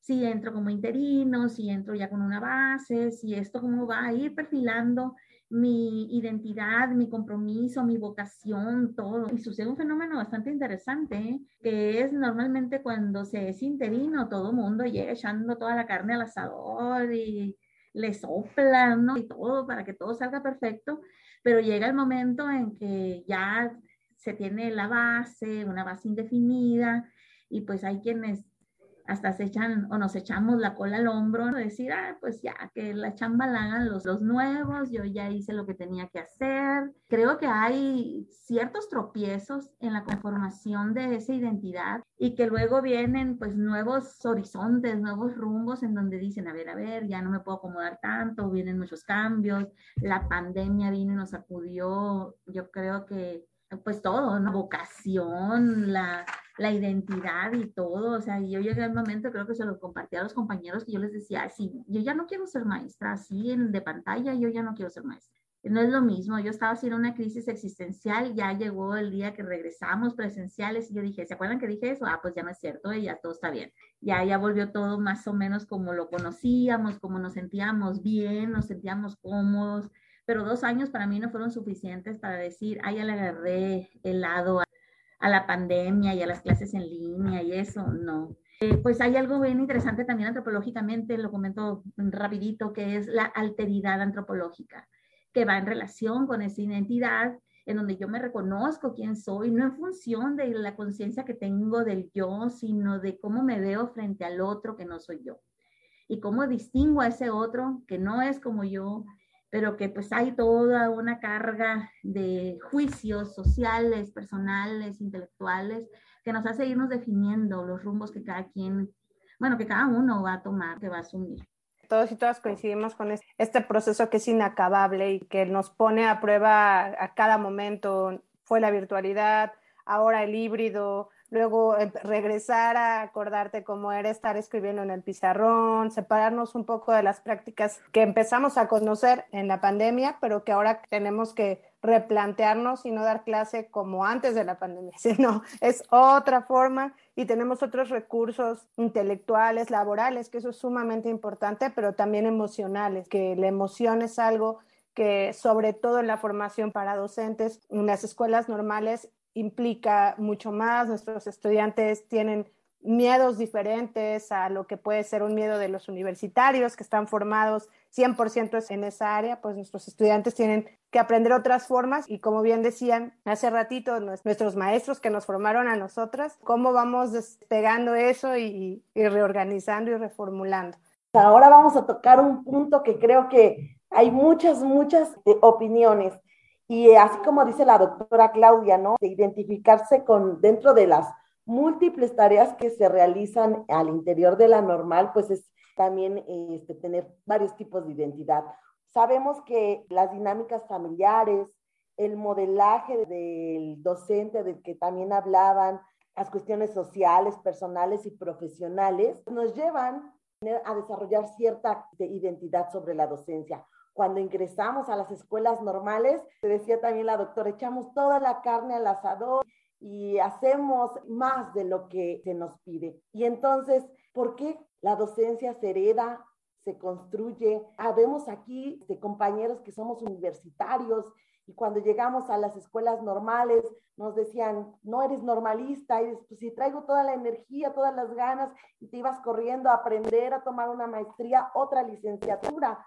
si entro como interino, si entro ya con una base, si esto cómo va a ir perfilando mi identidad, mi compromiso, mi vocación, todo. Y sucede un fenómeno bastante interesante, ¿eh? que es normalmente cuando se es interino, todo mundo llega echando toda la carne al asador y le soplan, ¿no? Y todo para que todo salga perfecto, pero llega el momento en que ya se tiene la base, una base indefinida, y pues hay quienes hasta se echan o nos echamos la cola al hombro, decir, ah, pues ya, que la chamba la hagan los, los nuevos, yo ya hice lo que tenía que hacer. Creo que hay ciertos tropiezos en la conformación de esa identidad y que luego vienen pues nuevos horizontes, nuevos rumbos en donde dicen, a ver, a ver, ya no me puedo acomodar tanto, vienen muchos cambios, la pandemia vino y nos sacudió, yo creo que pues todo, ¿no? Vocación, la, la identidad y todo. O sea, yo llegué al momento, creo que se lo compartí a los compañeros, que yo les decía, sí, yo ya no quiero ser maestra, así en, de pantalla, yo ya no quiero ser maestra. No es lo mismo, yo estaba haciendo una crisis existencial, ya llegó el día que regresamos presenciales y yo dije, ¿se acuerdan que dije eso? Ah, pues ya no es cierto, y ya todo está bien. Ya, ya volvió todo más o menos como lo conocíamos, como nos sentíamos bien, nos sentíamos cómodos, pero dos años para mí no fueron suficientes para decir, ah, ya le agarré el lado a la pandemia y a las clases en línea y eso, no. Eh, pues hay algo bien interesante también antropológicamente, lo comento rapidito, que es la alteridad antropológica, que va en relación con esa identidad en donde yo me reconozco quién soy, no en función de la conciencia que tengo del yo, sino de cómo me veo frente al otro que no soy yo. Y cómo distingo a ese otro que no es como yo pero que pues hay toda una carga de juicios sociales, personales, intelectuales, que nos hace irnos definiendo los rumbos que cada quien, bueno, que cada uno va a tomar, que va a asumir. Todos y todas coincidimos con este proceso que es inacabable y que nos pone a prueba a cada momento. Fue la virtualidad, ahora el híbrido, luego eh, regresar a acordarte cómo era estar escribiendo en el pizarrón, separarnos un poco de las prácticas que empezamos a conocer en la pandemia, pero que ahora tenemos que replantearnos y no dar clase como antes de la pandemia, sino es otra forma y tenemos otros recursos intelectuales, laborales, que eso es sumamente importante, pero también emocionales, que la emoción es algo que sobre todo en la formación para docentes en las escuelas normales implica mucho más, nuestros estudiantes tienen miedos diferentes a lo que puede ser un miedo de los universitarios que están formados 100% en esa área, pues nuestros estudiantes tienen que aprender otras formas y como bien decían hace ratito nuestros maestros que nos formaron a nosotras, cómo vamos despegando eso y, reorganizando y reformulando. Ahora vamos a tocar un punto que creo que hay muchas, muchas eh, opiniones y así como dice la doctora Claudia, ¿no? De identificarse con dentro de las múltiples tareas que se realizan al interior de la normal, pues es también este, tener varios tipos de identidad. Sabemos que las dinámicas familiares, el modelaje del docente del que también hablaban, las cuestiones sociales, personales y profesionales, nos llevan a desarrollar cierta identidad sobre la docencia. Cuando ingresamos a las escuelas normales, te decía también la doctora, echamos toda la carne al asador y hacemos más de lo que se nos pide. Y entonces, ¿por qué la docencia se hereda, se construye? Habemos aquí de compañeros que somos universitarios y cuando llegamos a las escuelas normales nos decían, no eres normalista, y pues si traigo toda la energía, todas las ganas, y te ibas corriendo a aprender, a tomar una maestría, otra licenciatura.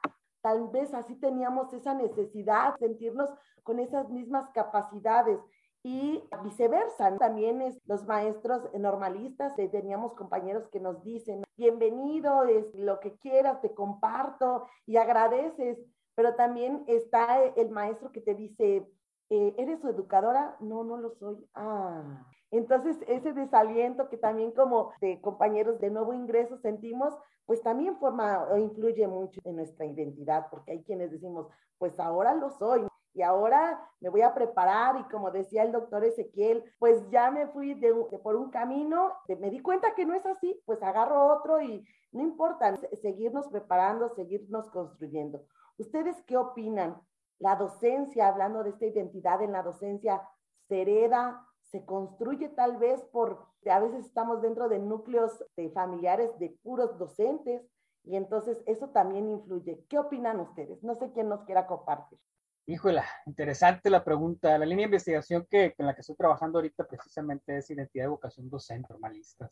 Tal vez así teníamos esa necesidad, sentirnos con esas mismas capacidades y viceversa. También es, los maestros normalistas, eh, teníamos compañeros que nos dicen, bienvenido, es lo que quieras, te comparto y agradeces, pero también está el maestro que te dice, eh, ¿eres su educadora? No, no lo soy. Ah. Entonces, ese desaliento que también como compañeros de nuevo ingreso sentimos, pues también forma o influye mucho en nuestra identidad, porque hay quienes decimos, pues ahora lo soy, y ahora me voy a preparar y como decía el doctor Ezequiel, pues ya me fui de, por un camino, me di cuenta que no es así, pues agarro otro y no importa, seguirnos preparando, seguirnos construyendo. ¿Ustedes qué opinan? La docencia, hablando de esta identidad en la docencia, se hereda, se construye tal vez por, a veces estamos dentro de núcleos de familiares de puros docentes y entonces eso también influye. ¿Qué opinan ustedes? No sé quién nos quiera compartir. Híjola, interesante la pregunta. La línea de investigación que, con la que estoy trabajando ahorita precisamente es identidad de vocación docente, normalistas.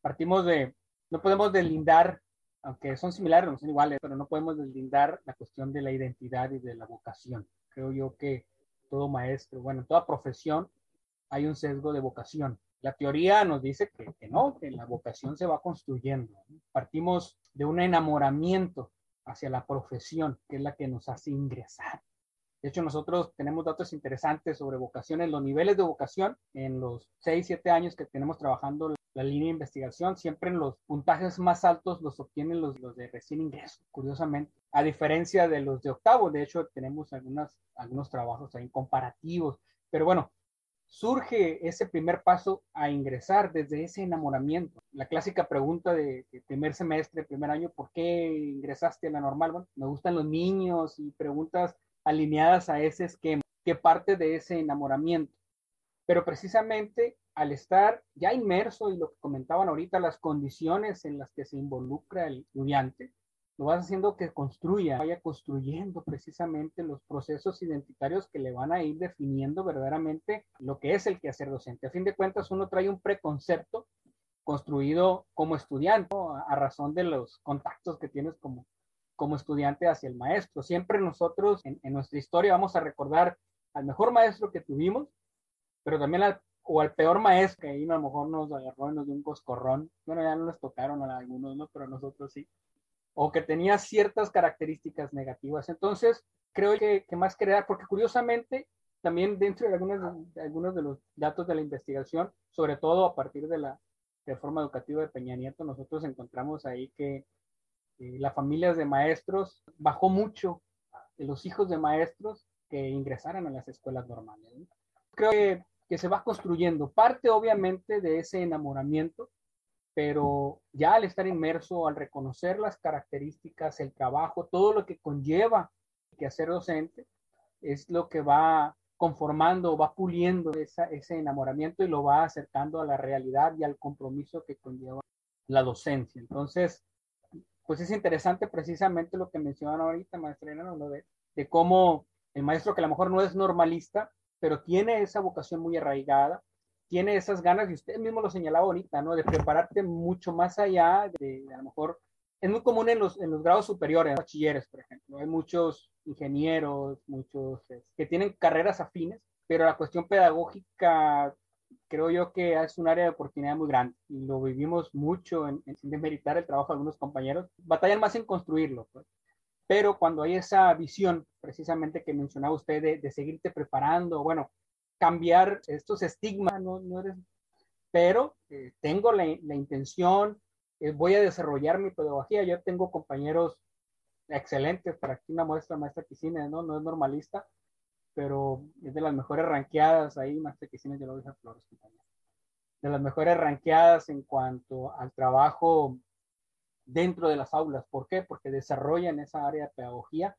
Partimos de, no podemos deslindar, aunque son similares, no son iguales, pero no podemos deslindar la cuestión de la identidad y de la vocación. Creo yo que todo maestro, bueno, en toda profesión hay un sesgo de vocación. La teoría nos dice que, que no, que la vocación se va construyendo. Partimos de un enamoramiento hacia la profesión, que es la que nos hace ingresar de hecho, nosotros tenemos datos interesantes sobre vocaciones, los niveles de vocación en los 6, 7 años que tenemos trabajando la línea de investigación, siempre en los puntajes más altos los obtienen los, los de recién ingreso, curiosamente, a diferencia de los de octavo. De hecho, tenemos algunas, algunos trabajos ahí comparativos, pero bueno, surge ese primer paso a ingresar desde ese enamoramiento. La clásica pregunta de, de, primer semestre, primer año, ¿por qué ingresaste a la normal? Bueno, me gustan los niños y preguntas alineadas a ese esquema, que parte de ese enamoramiento. Pero precisamente al estar ya inmerso y lo que comentaban ahorita, las condiciones en las que se involucra el estudiante, lo vas haciendo que construya, vaya construyendo precisamente los procesos identitarios que le van a ir definiendo verdaderamente lo que es el quehacer docente. A fin de cuentas, uno trae un preconcepto construido como estudiante, a razón de los contactos que tienes como, como estudiante hacia el maestro. Siempre nosotros en, nuestra historia vamos a recordar al mejor maestro que tuvimos, pero también al, o al peor maestro que ahí a lo mejor nos agarró y nos dio un coscorrón. Bueno, ya no les tocaron a algunos, ¿no? Pero nosotros sí. O que tenía ciertas características negativas. Entonces, creo que, que más crear, porque curiosamente, también dentro de algunos, de los datos de la investigación, sobre todo a partir de la reforma educativa de Peña Nieto, nosotros encontramos ahí que eh, las familias de maestros, bajó mucho los hijos de maestros que ingresaran a las escuelas normales. Creo que, que, se va construyendo parte obviamente de ese enamoramiento, pero ya al estar inmerso, al reconocer las características, el trabajo, todo lo que conlleva que hacer docente, es lo que va conformando, va puliendo esa, ese enamoramiento y lo va acercando a la realidad y al compromiso que conlleva la docencia. Entonces, pues es interesante precisamente lo que mencionan ahorita, maestra Elena, de, de cómo el maestro que a lo mejor no es normalista, pero tiene esa vocación muy arraigada, tiene esas ganas, y usted mismo lo señalaba ahorita, ¿no? De prepararte mucho más allá, de, a lo mejor, es muy común en los, en los grados superiores, bachilleres, por ejemplo, hay muchos ingenieros, muchos eh, que tienen carreras afines, pero la cuestión pedagógica creo yo que es un área de oportunidad muy grande y lo vivimos mucho en, sin demeritar el trabajo de algunos compañeros, batallan más en construirlo. Pues. Pero cuando hay esa visión, precisamente que mencionaba usted, de, de seguirte preparando, bueno, cambiar estos estigmas, no, no eres, pero eh, tengo la, la intención, eh, voy a desarrollar mi pedagogía, yo tengo compañeros excelentes, para aquí una muestra, maestra Quisines, ¿no? No es normalista, pero es de las mejores ranqueadas ahí, más que ya lo dije Flores, de las mejores ranqueadas en cuanto al trabajo dentro de las aulas. ¿Por qué? Porque desarrollan esa área de pedagogía,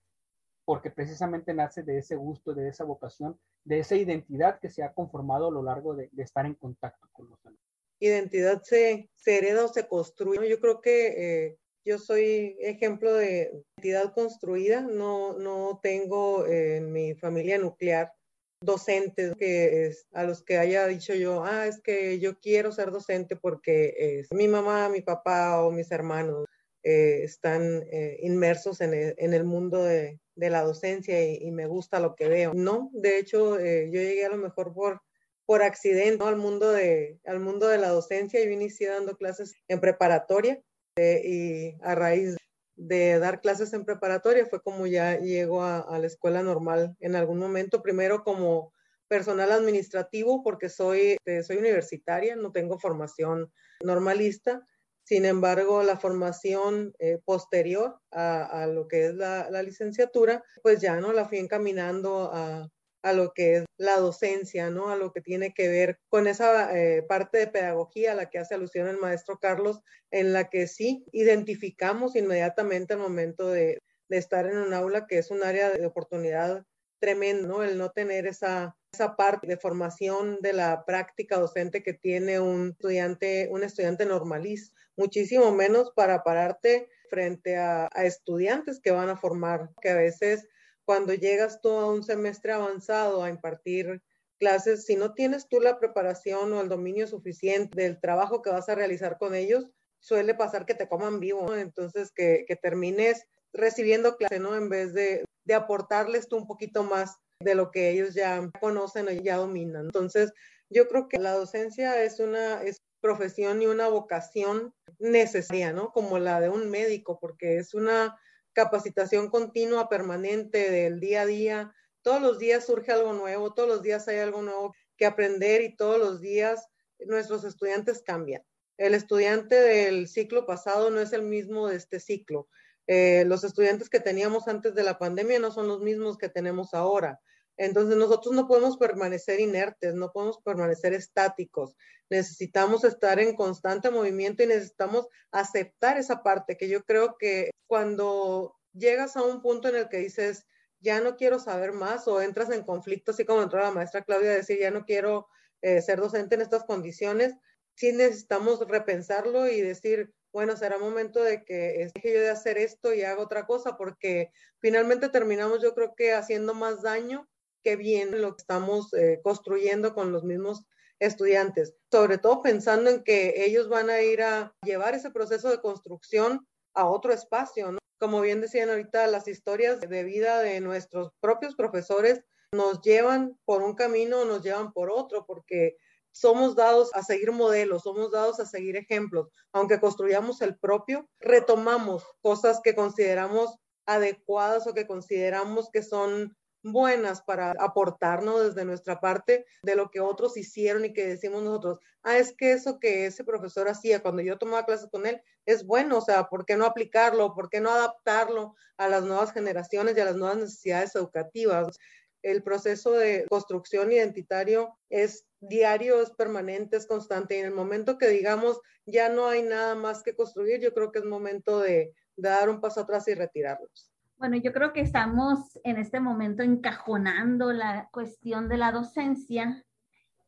porque precisamente nace de ese gusto, de esa vocación, de esa identidad que se ha conformado a lo largo de, estar en contacto con los alumnos. Identidad se, se hereda o se construye. Yo creo que eh, yo soy ejemplo de identidad construida, no, no tengo en mi familia nuclear docentes que a los que haya dicho yo, ah, es que yo quiero ser docente porque mi mamá, mi papá o mis hermanos eh, están eh, inmersos en el, mundo de, la docencia y, me gusta lo que veo. No, de hecho, eh, yo llegué a lo mejor por, por accidente al, mundo de, al mundo de la docencia. Yo inicié dando clases en preparatoria y a raíz de dar clases en preparatoria fue como ya llego a, la escuela normal en algún momento, primero como personal administrativo porque soy, este, soy universitaria, no tengo formación normalista. Sin embargo, la formación eh, posterior a, lo que es la, licenciatura, pues ya no la fui encaminando a, a lo que es la docencia, ¿no? A lo que tiene que ver con esa eh, parte de pedagogía a la que hace alusión el maestro Carlos, en la que sí identificamos inmediatamente al momento de, estar en un aula que es un área de oportunidad tremendo. El no tener esa, esa parte de formación de la práctica docente que tiene un estudiante, un estudiante normalista, muchísimo menos para pararte frente a, estudiantes que van a formar, que a veces cuando llegas tú a un semestre avanzado a impartir clases, si no tienes tú la preparación o el dominio suficiente del trabajo que vas a realizar con ellos, suele pasar que te coman vivo, entonces que, termines recibiendo clase, ¿no? En vez de, aportarles tú un poquito más de lo que ellos ya conocen o ya dominan. Entonces, yo creo que la docencia es una es profesión y una vocación necesaria, ¿no? Como la de un médico, porque es una capacitación continua, permanente del día a día. Todos los días surge algo nuevo, todos los días hay algo nuevo que aprender y todos los días nuestros estudiantes cambian. El estudiante del ciclo pasado no es el mismo de este ciclo. Eh, los estudiantes que teníamos antes de la pandemia no son los mismos que tenemos ahora. Entonces nosotros no podemos permanecer inertes, no podemos permanecer estáticos. Necesitamos estar en constante movimiento y necesitamos aceptar esa parte que yo creo que cuando llegas a un punto en el que dices, ya no quiero saber más o entras en conflicto, así como entró la maestra Claudia a decir, ya no quiero eh, ser docente en estas condiciones, sí necesitamos repensarlo y decir, bueno, será momento de que deje yo de hacer esto y haga otra cosa, porque finalmente terminamos yo creo que haciendo más daño qué bien lo que estamos eh, construyendo con los mismos estudiantes, sobre todo pensando en que ellos van a ir a llevar ese proceso de construcción a otro espacio. Como bien decían ahorita, las historias de vida de nuestros propios profesores nos llevan por un camino o nos llevan por otro, porque somos dados a seguir modelos, somos dados a seguir ejemplos. Aunque construyamos el propio, retomamos cosas que consideramos adecuadas o que consideramos que son buenas para aportarnos desde nuestra parte de lo que otros hicieron y que decimos nosotros, ah, es que eso que ese profesor hacía cuando yo tomaba clases con él es bueno, o sea, ¿por qué no aplicarlo? ¿Por qué no adaptarlo a las nuevas generaciones y a las nuevas necesidades educativas? El proceso de construcción identitario es diario, es permanente, es constante y en el momento que digamos ya no hay nada más que construir, yo creo que es momento de, de dar un paso atrás y retirarlos. Bueno, yo creo que estamos en este momento encajonando la cuestión de la docencia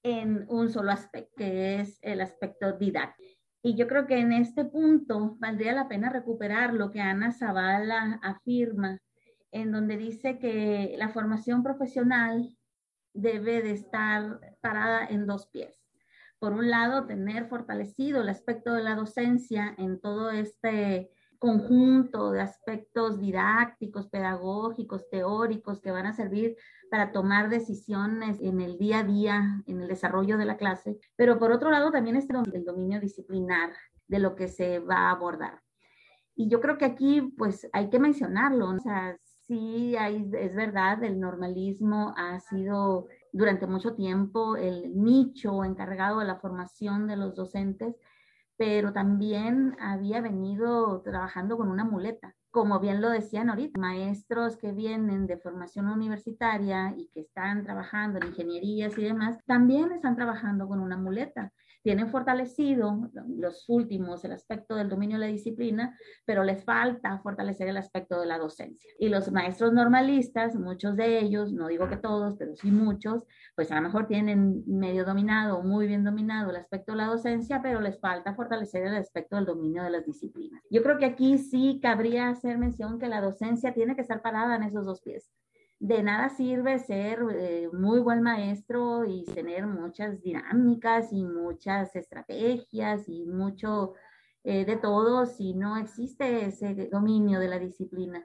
en un solo aspecto, que es el aspecto didáctico. Y yo creo que en este punto valdría la pena recuperar lo que Ana Zavala afirma, en donde dice que la formación profesional debe de estar parada en dos pies. Por un lado, tener fortalecido el aspecto de la docencia en todo este conjunto de aspectos didácticos, pedagógicos, teóricos que van a servir para tomar decisiones en el día a día, en el desarrollo de la clase, pero por otro lado también está el dominio disciplinar de lo que se va a abordar. Y yo creo que aquí pues hay que mencionarlo, o sea, sí hay, es verdad, el normalismo ha sido durante mucho tiempo el nicho encargado de la formación de los docentes, pero también había venido trabajando con una muleta, como bien lo decían ahorita, maestros que vienen de formación universitaria y que están trabajando en ingenierías y demás, también están trabajando con una muleta tienen fortalecido los últimos el aspecto del dominio de la disciplina, pero les falta fortalecer el aspecto de la docencia. Y los maestros normalistas, muchos de ellos, no digo que todos, pero sí muchos, pues a lo mejor tienen medio dominado, muy bien dominado el aspecto de la docencia, pero les falta fortalecer el aspecto del dominio de las disciplinas. Yo creo que aquí sí cabría hacer mención que la docencia tiene que estar parada en esos dos pies de nada sirve ser eh, muy buen maestro y tener muchas dinámicas y muchas estrategias y mucho eh, de todo si no existe ese dominio de la disciplina.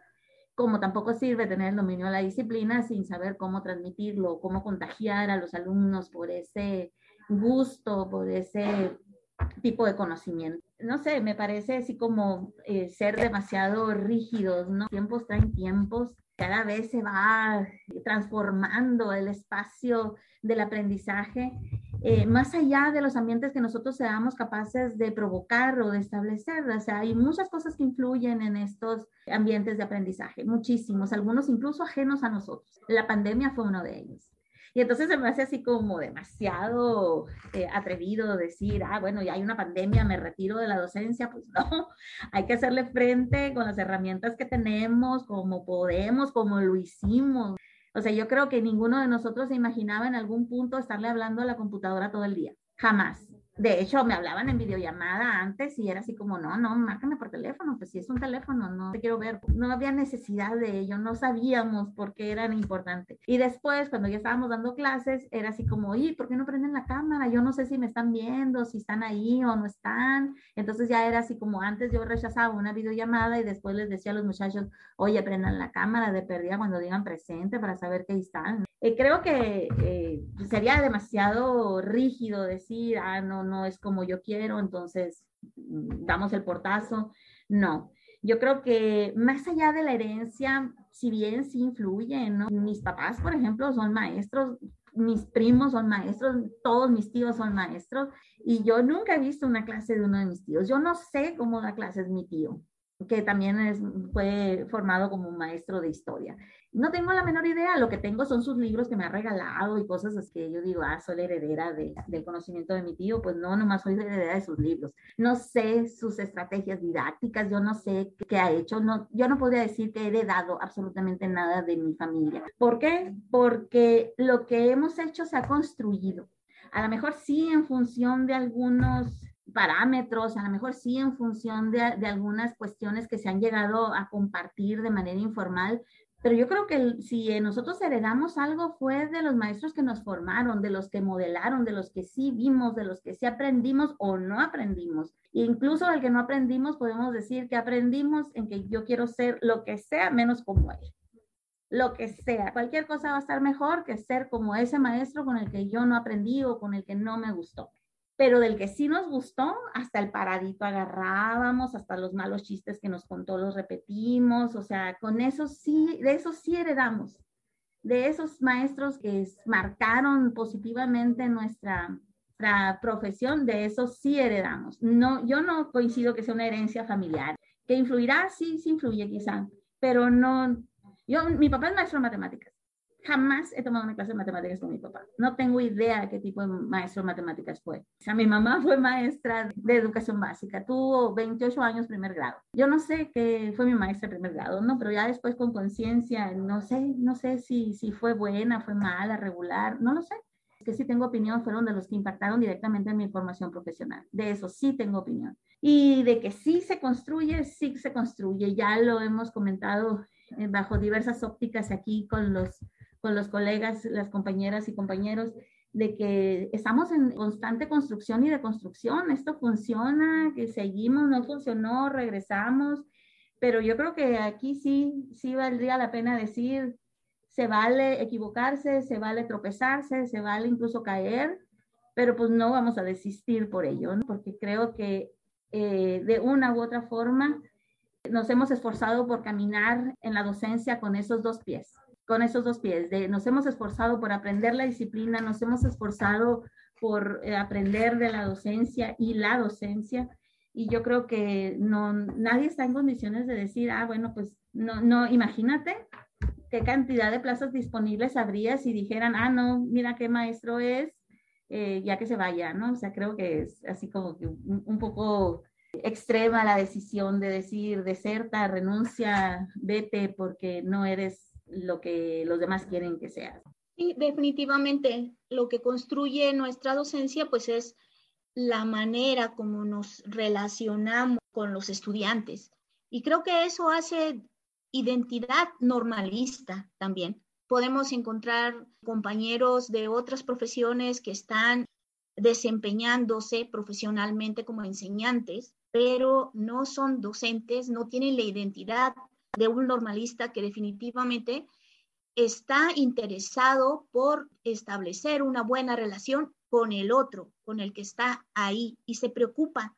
Como tampoco sirve tener el dominio de la disciplina sin saber cómo transmitirlo, cómo contagiar a los alumnos por ese gusto, por ese tipo de conocimiento. No sé, me parece así como eh, ser demasiado rígidos, ¿no? Tiempos traen tiempos cada vez se va transformando el espacio del aprendizaje, eh, más allá de los ambientes que nosotros seamos capaces de provocar o de establecer. O sea, hay muchas cosas que influyen en estos ambientes de aprendizaje, muchísimos, algunos incluso ajenos a nosotros. La pandemia fue uno de ellos. Y entonces se me hace así como demasiado eh, atrevido decir, ah, bueno, ya hay una pandemia, me retiro de la docencia. Pues no, hay que hacerle frente con las herramientas que tenemos, como podemos, como lo hicimos. O sea, yo creo que ninguno de nosotros se imaginaba en algún punto estarle hablando a la computadora todo el día. Jamás de hecho, me hablaban en videollamada antes y era así como, no, no, márcame por teléfono, pues si es un teléfono, no te quiero ver. No había necesidad de ello, no sabíamos por qué eran importantes. Y después, cuando ya estábamos dando clases, era así como, oye, ¿por qué no prenden la cámara? Yo no sé si me están viendo, si están ahí o no están. Entonces ya era así como antes yo rechazaba una videollamada y después les decía a los muchachos, oye, prendan la cámara de pérdida cuando digan presente para saber que están. Eh, creo que eh, sería demasiado rígido decir, ah, no, no es como yo quiero, entonces mm, damos el portazo. No, yo creo que más allá de la herencia, si bien sí influye, ¿no? Mis papás, por ejemplo, son maestros, mis primos son maestros, todos mis tíos son maestros, y yo nunca he visto una clase de uno de mis tíos. Yo no sé cómo da clases mi tío que también es, fue formado como maestro de historia. No tengo la menor idea, lo que tengo son sus libros que me ha regalado y cosas así que yo digo, ah, soy la heredera de, del conocimiento de mi tío, pues no, nomás soy la heredera de sus libros. No sé sus estrategias didácticas, yo no sé qué ha hecho, no, yo no podría decir que he heredado absolutamente nada de mi familia. ¿Por qué? Porque lo que hemos hecho se ha construido. A lo mejor sí en función de algunos parámetros, a lo mejor sí en función de, algunas cuestiones que se han llegado a compartir de manera informal, pero yo creo que si nosotros heredamos algo fue de los maestros que nos formaron, de los que modelaron, de los que sí vimos, de los que sí aprendimos o no aprendimos. E incluso del que no aprendimos, podemos decir que aprendimos en que yo quiero ser lo que sea menos como él. Lo que sea, cualquier cosa va a estar mejor que ser como ese maestro con el que yo no aprendí o con el que no me gustó pero del que sí nos gustó, hasta el paradito agarrábamos, hasta los malos chistes que nos contó los repetimos, o sea, con eso sí, de eso sí heredamos, de esos maestros que marcaron positivamente nuestra, nuestra profesión, de eso sí heredamos. No, yo no coincido que sea una herencia familiar, que influirá, sí, sí influye quizá, pero no, yo, mi papá es maestro de matemáticas Jamás he tomado una clase de matemáticas con mi papá. No tengo idea de qué tipo de maestro de matemáticas fue. O sea, mi mamá fue maestra de educación básica, tuvo 28 años primer grado. Yo no sé qué fue mi maestra primer grado, no, pero ya después con conciencia, no sé, no sé si, si fue buena, fue mala, regular, no lo sé. Que sí tengo opinión fueron de los que impactaron directamente en mi formación profesional. De eso sí tengo opinión. Y de que sí se construye, sí se construye. Ya lo hemos comentado eh, bajo diversas ópticas aquí con los con los colegas, las compañeras y compañeros, de que estamos en constante construcción y deconstrucción. Esto funciona, que seguimos, no funcionó, regresamos, pero yo creo que aquí sí, sí valdría la pena decir, se vale equivocarse, se vale tropezarse, se vale incluso caer, pero pues no vamos a desistir por ello, ¿no? porque creo que eh, de una u otra forma nos hemos esforzado por caminar en la docencia con esos dos pies con esos dos pies, de nos hemos esforzado por aprender la disciplina, nos hemos esforzado por eh, aprender de la docencia y la docencia, y yo creo que no, nadie está en condiciones de decir, ah, bueno, pues no, no, imagínate qué cantidad de plazas disponibles habría si dijeran, ah, no, mira qué maestro es, eh, ya que se vaya, ¿no? O sea, creo que es así como que un, poco extrema la decisión de decir, deserta, renuncia, vete porque no eres lo que los demás quieren que seas. Sí, definitivamente lo que construye nuestra docencia pues es la manera como nos relacionamos con los estudiantes. Y creo que eso hace identidad normalista también. Podemos encontrar compañeros de otras profesiones que están desempeñándose profesionalmente como enseñantes, pero no son docentes, no tienen la identidad de un normalista que definitivamente está interesado por establecer una buena relación con el otro, con el que está ahí y se preocupa.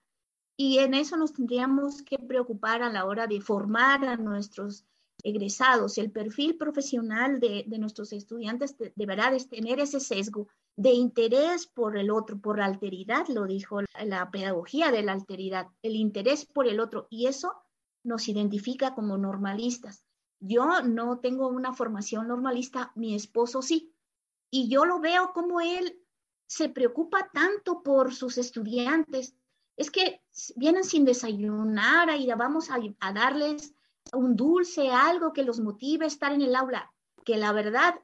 Y en eso nos tendríamos que preocupar a la hora de formar a nuestros egresados. El perfil profesional de, nuestros estudiantes deberá de tener ese sesgo de interés por el otro, por la alteridad, lo dijo la pedagogía de la alteridad, el interés por el otro. Y eso nos identifica como normalistas. Yo no tengo una formación normalista, mi esposo sí. Y yo lo veo como él se preocupa tanto por sus estudiantes. Es que vienen sin desayunar, y vamos a, a darles un dulce, algo que los motive a estar en el aula, que la verdad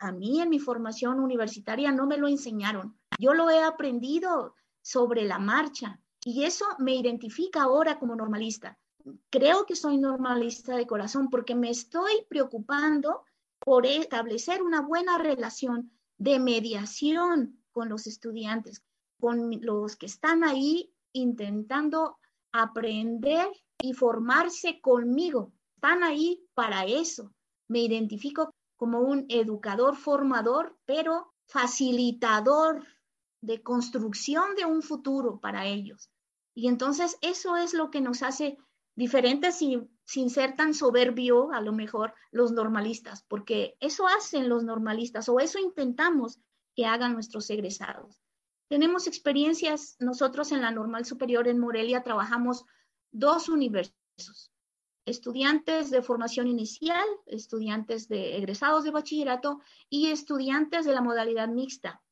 a mí en mi formación universitaria no me lo enseñaron. Yo lo he aprendido sobre la marcha y eso me identifica ahora como normalista. Creo que soy normalista de corazón porque me estoy preocupando por establecer una buena relación de mediación con los estudiantes, con los que están ahí intentando aprender y formarse conmigo. Están ahí para eso. Me identifico como un educador formador, pero facilitador de construcción de un futuro para ellos. Y entonces eso es lo que nos hace diferentes sin, sin ser tan soberbio, a lo mejor, los normalistas, porque eso hacen los normalistas o eso intentamos que hagan nuestros egresados. Tenemos experiencias, nosotros en la Normal Superior en Morelia trabajamos dos universos, estudiantes de formación inicial, estudiantes de egresados de bachillerato y estudiantes de la modalidad mixta,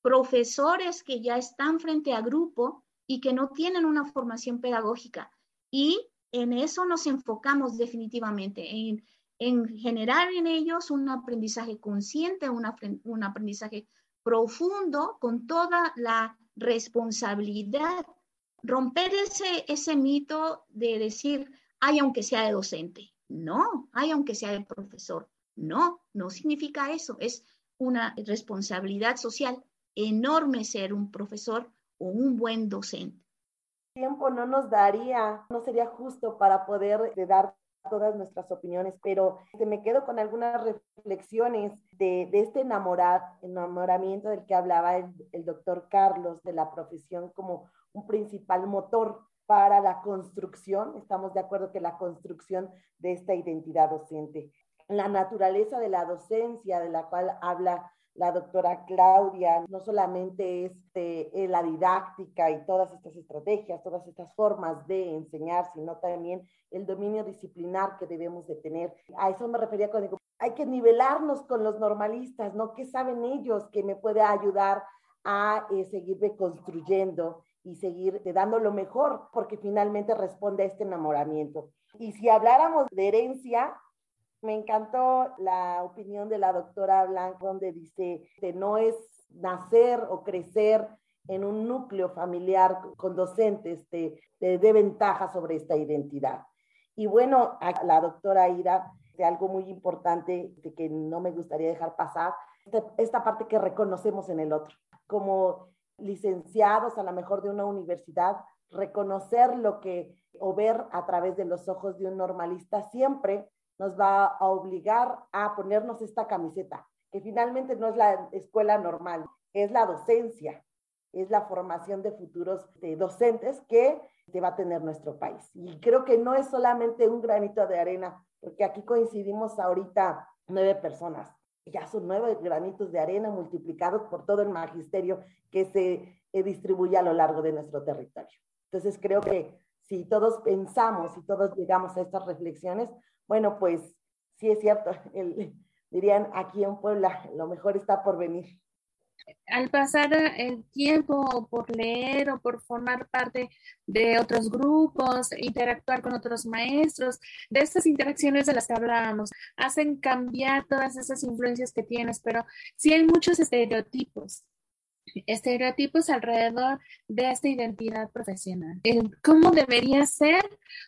profesores que ya están frente a grupo y que no tienen una formación pedagógica. Y en eso nos enfocamos definitivamente, en en generar en ellos un aprendizaje consciente, un, aprendizaje profundo con toda la responsabilidad. Romper ese, mito de decir, hay aunque sea de docente. No, hay aunque sea de profesor. No, no significa eso. Es una responsabilidad social enorme ser un profesor o un buen docente. Tiempo no nos daría, no sería justo para poder dar todas nuestras opiniones, pero me quedo con algunas reflexiones de, este enamoramiento del que hablaba el doctor Carlos, de la profesión como un principal motor para la construcción. Estamos de acuerdo que la construcción de esta identidad docente. La naturaleza de la docencia, de la cual habla la doctora Claudia, no solamente es este, la didáctica y todas estas estrategias, todas estas formas de enseñar, sino también el dominio disciplinar que debemos de tener. A eso me refería cuando hay que nivelarnos con los normalistas, ¿no? ¿Qué saben ellos que me puede ayudar a eh, seguir reconstruyendo y seguir dando lo mejor? Porque finalmente responde a este enamoramiento. Y si habláramos de herencia, me encantó la opinión de la doctora Blanc, donde dice que no es nacer o crecer en un núcleo familiar con docentes de, ventaja sobre esta identidad. Y bueno, a la doctora Ira, de algo muy importante de que no me gustaría dejar pasar, esta, esta parte que reconocemos en el otro. Como licenciados a lo mejor de una universidad, reconocer lo que o ver a través de los ojos de un normalista siempre nos va a obligar a ponernos esta camiseta, que finalmente no es la escuela normal, es la docencia, es la formación de futuros docentes que va a tener nuestro país. Y creo que no es solamente un granito de arena, porque aquí coincidimos ahorita nueve personas. Ya son nueve granitos de arena multiplicados por todo el magisterio que se distribuye a lo largo de nuestro territorio. Entonces creo que si todos pensamos y todos llegamos a estas reflexiones, bueno, pues sí es cierto, dirían aquí en Puebla, lo mejor está por venir. Al pasar el tiempo por leer o por formar parte de otros grupos, interactuar con otros maestros, de estas interacciones de las que hablábamos, hacen cambiar todas esas influencias que tienes, pero sí hay muchos estereotipos estereotipos alrededor de esta identidad profesional. ¿Cómo debería ser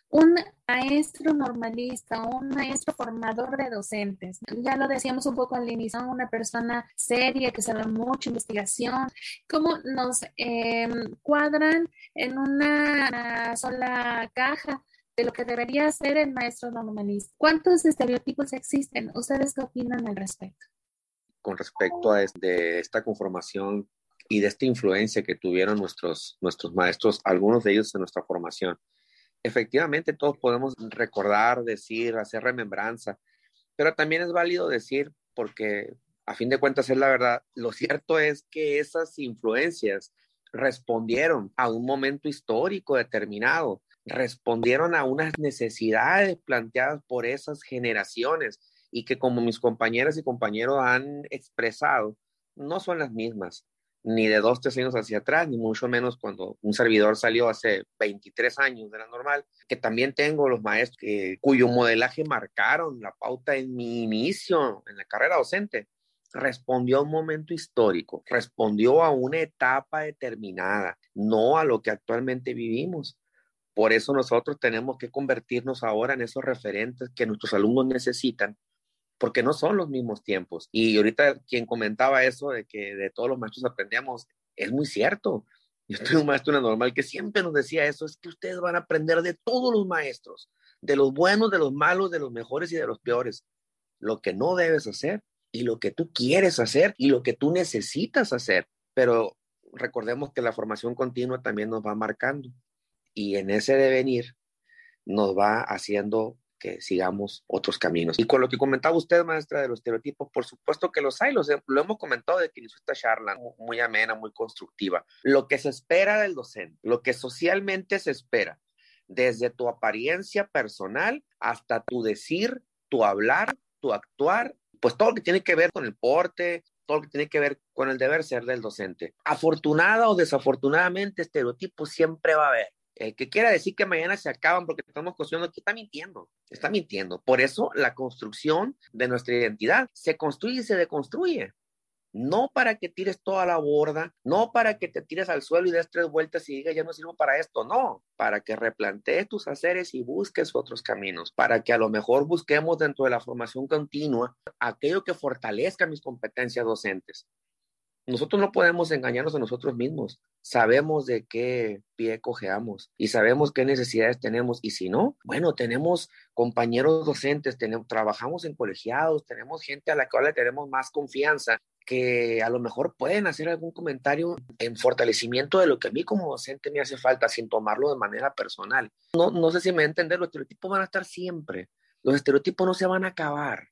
un maestro normalista, un maestro formador de docentes? Ya lo decíamos un poco al inicio, una persona seria que sabe mucho investigación. ¿Cómo nos em, cuadran en una sola caja? de lo que debería ser el maestro normalista. ¿Cuántos estereotipos existen? ¿Ustedes qué opinan al respecto? Con respecto a este, esta conformación y de esta influencia que tuvieron nuestros, nuestros maestros, algunos de ellos en nuestra formación. Efectivamente, todos podemos recordar, decir, hacer remembranza, pero también es válido decir, porque a fin de cuentas es la verdad, lo cierto es que esas influencias respondieron a un momento histórico determinado, respondieron a unas necesidades planteadas por esas generaciones y que como mis compañeras y compañeros han expresado, no son las mismas ni de dos, tres años hacia atrás, ni mucho menos cuando un servidor salió hace 23 años de la normal, que también tengo los maestros cuyo modelaje marcaron la pauta en mi inicio en la carrera docente. Respondió a un momento histórico, respondió a una etapa determinada, no a lo que actualmente vivimos. Por eso nosotros tenemos que convertirnos ahora en esos referentes que nuestros alumnos necesitan porque no son los mismos tiempos. Y ahorita quien comentaba eso de que de todos los maestros aprendíamos, es muy cierto. Yo tengo un maestro normal que siempre nos decía eso, es que ustedes van a aprender de todos los maestros, de los buenos, de los malos, de los mejores y de los peores. Lo que no debes hacer y lo que tú quieres hacer y lo que tú necesitas hacer. Pero recordemos que la formación continua también nos va marcando y en ese devenir nos va haciendo que sigamos otros caminos. Y con lo que comentaba usted, maestra, de los estereotipos, por supuesto que los hay, los, lo hemos comentado de que hizo esta charla muy amena, muy constructiva. Lo que se espera del docente, lo que socialmente se espera, desde tu apariencia personal hasta tu decir, tu hablar, tu actuar, pues todo lo que tiene que ver con el porte, todo lo que tiene que ver con el deber ser del docente. Afortunada o desafortunadamente, estereotipos siempre va a haber. El que quiera decir que mañana se acaban porque estamos construyendo, que está mintiendo, está mintiendo. Por eso la construcción de nuestra identidad se construye y se deconstruye. No para que tires toda la borda, no para que te tires al suelo y des tres vueltas y digas ya no sirvo para esto, no, para que replantees tus haceres y busques otros caminos, para que a lo mejor busquemos dentro de la formación continua aquello que fortalezca mis competencias docentes, nosotros no podemos engañarnos a nosotros mismos. Sabemos de qué pie cojeamos y sabemos qué necesidades tenemos. Y si no, bueno, tenemos compañeros docentes, tenemos, trabajamos en colegiados, tenemos gente a la cual le tenemos más confianza que a lo mejor pueden hacer algún comentario en fortalecimiento de lo que a mí como docente me hace falta sin tomarlo de manera personal. No, no sé si me entienden, los estereotipos van a estar siempre. Los estereotipos no se van a acabar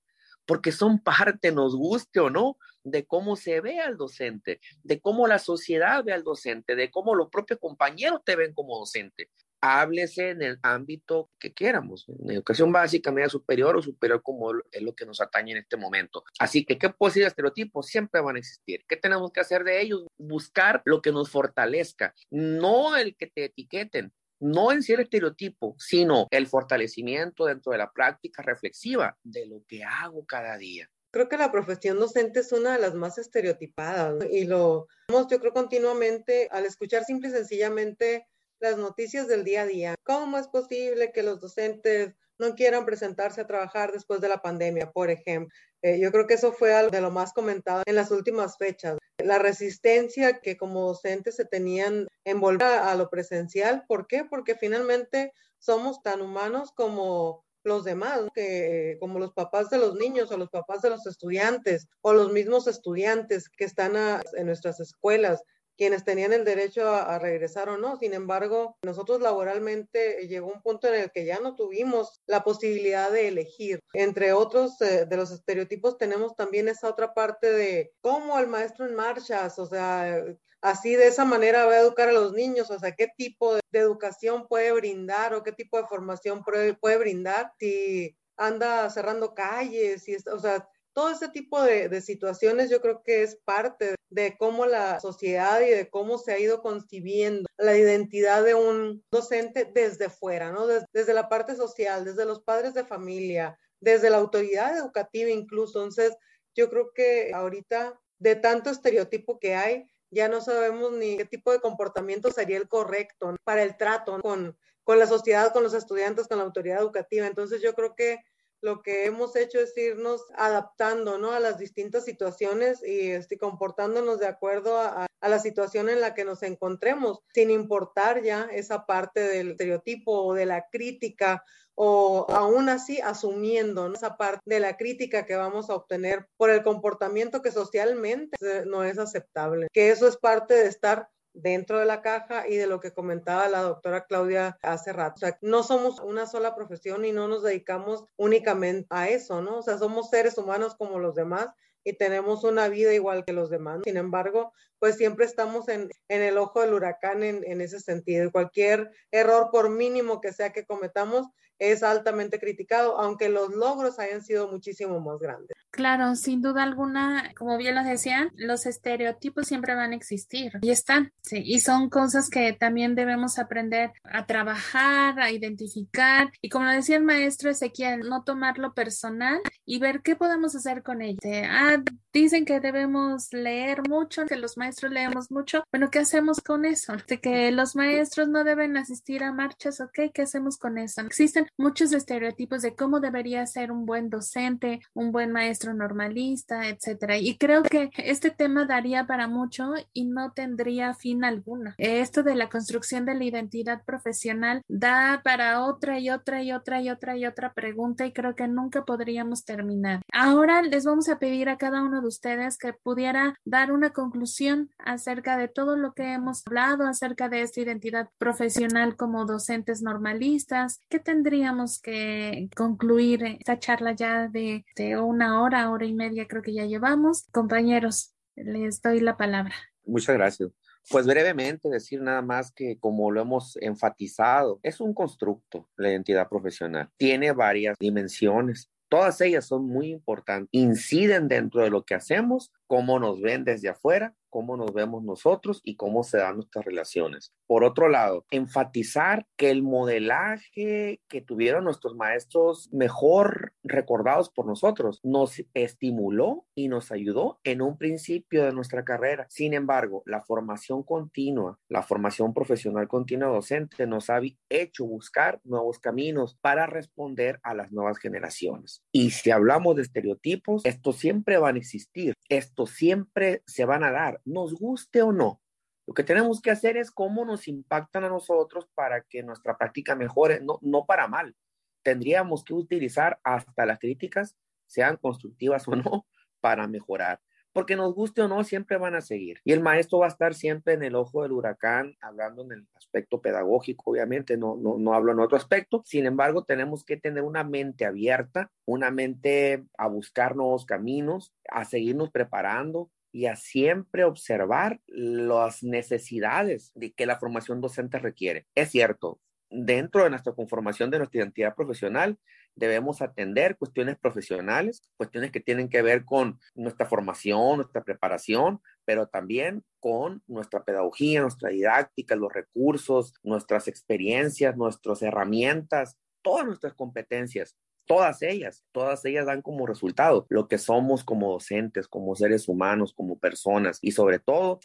porque son parte, nos guste o no, de cómo se ve al docente, de cómo la sociedad ve al docente, de cómo los propios compañeros te ven como docente. Háblese en el ámbito que queramos, en educación básica, media superior o superior, como es lo que nos atañe en este momento. Así que, ¿qué posibles estereotipos? Siempre van a existir. ¿Qué tenemos que hacer de ellos? Buscar lo que nos fortalezca, no el que te etiqueten, no en ser estereotipo, sino el fortalecimiento dentro de la práctica reflexiva de lo que hago cada día. Creo que la profesión docente es una de las más estereotipadas y lo vemos yo creo continuamente al escuchar simple y sencillamente las noticias del día a día. ¿Cómo es posible que los docentes no quieran presentarse a trabajar después de la pandemia, por ejemplo? Eh, yo creo que eso fue algo de lo más comentado en las últimas fechas. La resistencia que como docentes se tenían en volver a lo presencial. ¿Por qué? Porque finalmente somos tan humanos como los demás, que como los papás de los niños o los papás de los estudiantes o los mismos estudiantes que están en nuestras escuelas quienes tenían el derecho a, regresar o no. Sin embargo, nosotros laboralmente llegó un punto en el que ya no tuvimos la posibilidad de elegir. Entre otros eh, de los estereotipos tenemos también esa otra parte de cómo el maestro en marchas, o sea, así de esa manera va a educar a los niños, o sea, qué tipo de, educación puede brindar o qué tipo de formación puede, brindar si anda cerrando calles, y, o sea, todo ese tipo de, situaciones yo creo que es parte de cómo la sociedad y de cómo se ha ido concibiendo la identidad de un docente desde fuera, ¿no? Desde, la parte social, desde los padres de familia, desde la autoridad educativa incluso. Entonces, yo creo que ahorita de tanto estereotipo que hay, ya no sabemos ni qué tipo de comportamiento sería el correcto para el trato con, con la sociedad, con los estudiantes, con la autoridad educativa. Entonces, yo creo que lo que hemos hecho es irnos adaptando ¿no? a las distintas situaciones y este, comportándonos de acuerdo a, a, la situación en la que nos encontremos, sin importar ya esa parte del estereotipo o de la crítica o aún así asumiendo esa parte de la crítica que vamos a obtener por el comportamiento que socialmente no es aceptable, que eso es parte de estar dentro de la caja y de lo que comentaba la doctora Claudia hace rato. O sea, no somos una sola profesión y no nos dedicamos únicamente a eso, ¿no? O sea, somos seres humanos como los demás y tenemos una vida igual que los demás. Sin embargo, pues siempre estamos en, en el ojo del huracán en, en ese sentido. Cualquier error, por mínimo que sea que cometamos, es altamente criticado, aunque los logros hayan sido muchísimo más grandes. Claro, sin duda alguna, como bien lo decían, los estereotipos siempre van a existir y están, sí, y son cosas que también debemos aprender a trabajar, a identificar y como lo decía el maestro Ezequiel, no tomarlo personal y ver qué podemos hacer con ello. Ah, dicen que debemos leer mucho, que los maestros leemos mucho. Bueno, ¿qué hacemos con eso? De que los maestros no deben asistir a marchas, ¿ok? ¿Qué hacemos con eso? Existen muchos estereotipos de cómo debería ser un buen docente, un buen maestro normalista, etcétera. Y creo que este tema daría para mucho y no tendría fin alguno. Esto de la construcción de la identidad profesional da para otra y otra y otra y otra y otra pregunta y creo que nunca podríamos terminar. Ahora les vamos a pedir a cada uno de ustedes que pudiera dar una conclusión acerca de todo lo que hemos hablado acerca de esta identidad profesional como docentes normalistas. ¿Qué tendríamos que concluir esta charla ya de, de una hora, hora y media creo que ya llevamos? Compañeros, les doy la palabra. Muchas gracias. Pues brevemente decir nada más que como lo hemos enfatizado, es un constructo la identidad profesional. Tiene varias dimensiones. Todas ellas son muy importantes, inciden dentro de lo que hacemos, cómo nos ven desde afuera cómo nos vemos nosotros y cómo se dan nuestras relaciones. Por otro lado, enfatizar que el modelaje que tuvieron nuestros maestros mejor recordados por nosotros nos estimuló y nos ayudó en un principio de nuestra carrera. Sin embargo, la formación continua, la formación profesional continua docente nos ha hecho buscar nuevos caminos para responder a las nuevas generaciones. Y si hablamos de estereotipos, estos siempre van a existir, estos siempre se van a dar nos guste o no. Lo que tenemos que hacer es cómo nos impactan a nosotros para que nuestra práctica mejore, no, no para mal. Tendríamos que utilizar hasta las críticas, sean constructivas o no, para mejorar. Porque nos guste o no, siempre van a seguir. Y el maestro va a estar siempre en el ojo del huracán, hablando en el aspecto pedagógico, obviamente, no, no, no hablo en otro aspecto. Sin embargo, tenemos que tener una mente abierta, una mente a buscar nuevos caminos, a seguirnos preparando, y a siempre observar las necesidades de que la formación docente requiere. Es cierto, dentro de nuestra conformación de nuestra identidad profesional, debemos atender cuestiones profesionales, cuestiones que tienen que ver con nuestra formación, nuestra preparación, pero también con nuestra pedagogía, nuestra didáctica, los recursos, nuestras experiencias, nuestras herramientas, todas nuestras competencias todas ellas, todas ellas dan como resultado lo que somos como docentes, como seres humanos, como personas y sobre todo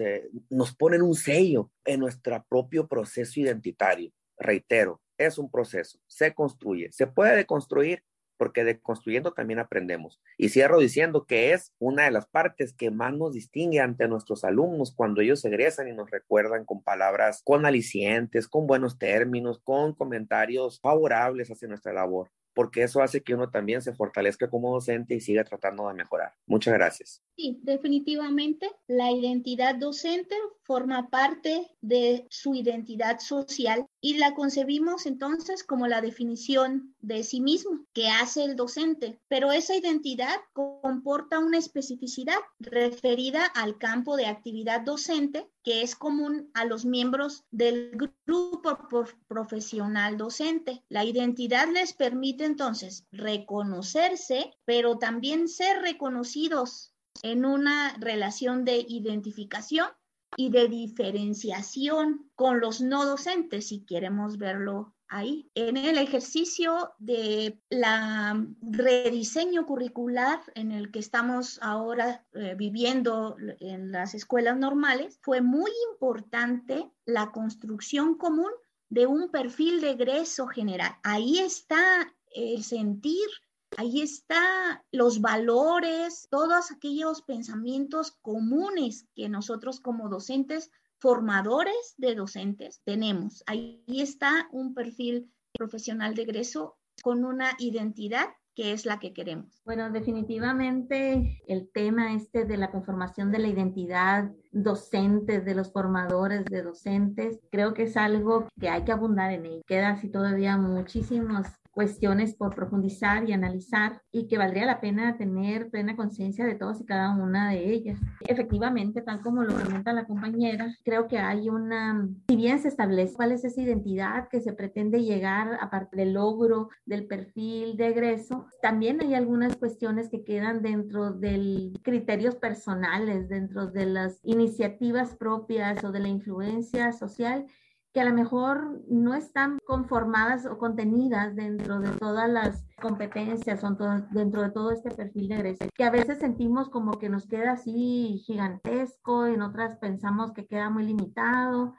nos ponen un sello en nuestro propio proceso identitario. Reitero, es un proceso, se construye, se puede deconstruir, porque deconstruyendo también aprendemos. Y cierro diciendo que es una de las partes que más nos distingue ante nuestros alumnos cuando ellos egresan y nos recuerdan con palabras, con alicientes, con buenos términos, con comentarios favorables hacia nuestra labor porque eso hace que uno también se fortalezca como docente y siga tratando de mejorar. Muchas gracias. Sí, definitivamente la identidad docente forma parte de su identidad social y la concebimos entonces como la definición de sí mismo que hace el docente, pero esa identidad comporta una especificidad referida al campo de actividad docente que es común a los miembros del grupo profesional docente. La identidad les permite entonces reconocerse, pero también ser reconocidos en una relación de identificación y de diferenciación con los no docentes, si queremos verlo ahí. En el ejercicio de la rediseño curricular en el que estamos ahora eh, viviendo en las escuelas normales, fue muy importante la construcción común de un perfil de egreso general. Ahí está el sentir Ahí están los valores, todos aquellos pensamientos comunes que nosotros como docentes, formadores de docentes, tenemos. Ahí está un perfil profesional de egreso con una identidad que es la que queremos. Bueno, definitivamente el tema este de la conformación de la identidad docente, de los formadores de docentes, creo que es algo que hay que abundar en él. Queda así todavía muchísimos cuestiones por profundizar y analizar y que valdría la pena tener plena conciencia de todas y cada una de ellas. Efectivamente, tal como lo comenta la compañera, creo que hay una, si bien se establece cuál es esa identidad que se pretende llegar aparte del logro del perfil de egreso, también hay algunas cuestiones que quedan dentro de criterios personales, dentro de las iniciativas propias o de la influencia social que a lo mejor no están conformadas o contenidas dentro de todas las competencias o dentro de todo este perfil de egreso, que a veces sentimos como que nos queda así gigantesco, en otras pensamos que queda muy limitado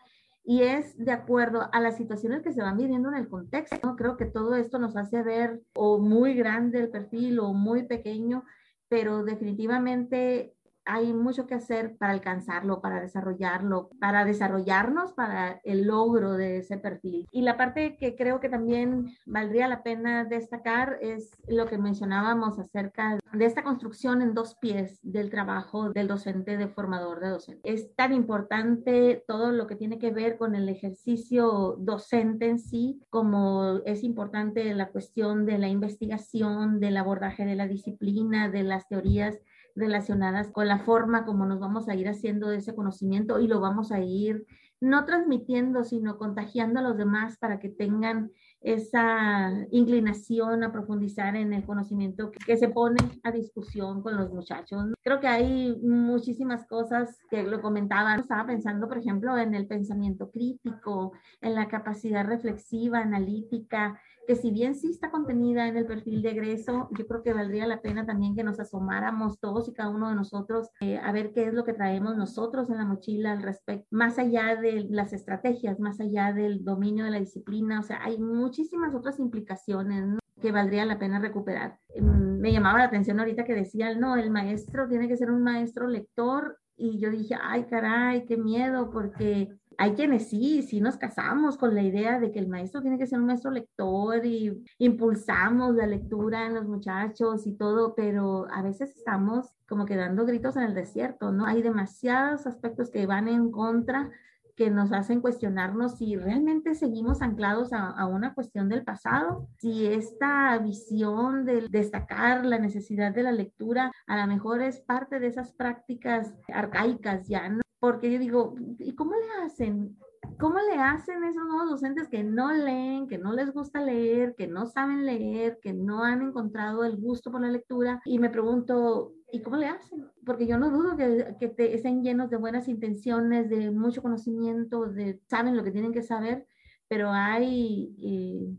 y es de acuerdo a las situaciones que se van viviendo en el contexto. Creo que todo esto nos hace ver o muy grande el perfil o muy pequeño, pero definitivamente hay mucho que hacer para alcanzarlo, para desarrollarlo, para desarrollarnos para el logro de ese perfil. Y la parte que creo que también valdría la pena destacar es lo que mencionábamos acerca de esta construcción en dos pies del trabajo del docente, de formador de docente. Es tan importante todo lo que tiene que ver con el ejercicio docente en sí, como es importante la cuestión de la investigación, del abordaje de la disciplina, de las teorías relacionadas con la forma como nos vamos a ir haciendo ese conocimiento y lo vamos a ir no transmitiendo, sino contagiando a los demás para que tengan esa inclinación a profundizar en el conocimiento que se pone a discusión con los muchachos. Creo que hay muchísimas cosas que lo comentaban. Estaba pensando, por ejemplo, en el pensamiento crítico, en la capacidad reflexiva, analítica, que si bien sí está contenida en el perfil de egreso, yo creo que valdría la pena también que nos asomáramos todos y cada uno de nosotros eh, a ver qué es lo que traemos nosotros en la mochila al respecto, más allá de las estrategias, más allá del dominio de la disciplina, o sea, hay muchísimas otras implicaciones que valdría la pena recuperar. Em, me llamaba la atención ahorita que decía, no, el maestro tiene que ser un maestro lector y yo dije, ay, caray, qué miedo, porque hay quienes sí, sí nos casamos con la idea de que el maestro tiene que ser un maestro lector y impulsamos la lectura en los muchachos y todo, pero a veces estamos como que dando gritos en el desierto, ¿no? Hay demasiados aspectos que van en contra que nos hacen cuestionarnos si realmente seguimos anclados a, a, una cuestión del pasado, si esta visión de destacar la necesidad de la lectura a lo mejor es parte de esas prácticas arcaicas ya, ¿no? Porque yo digo, ¿y cómo le hacen? ¿Cómo le hacen esos nuevos docentes que no leen, que no les gusta leer, que no saben leer, que no han encontrado el gusto por la lectura? Y me pregunto, ¿y cómo le hacen? Porque yo no dudo que, que te, estén llenos de buenas intenciones, de mucho conocimiento, de saben lo que tienen que saber, pero hay eh,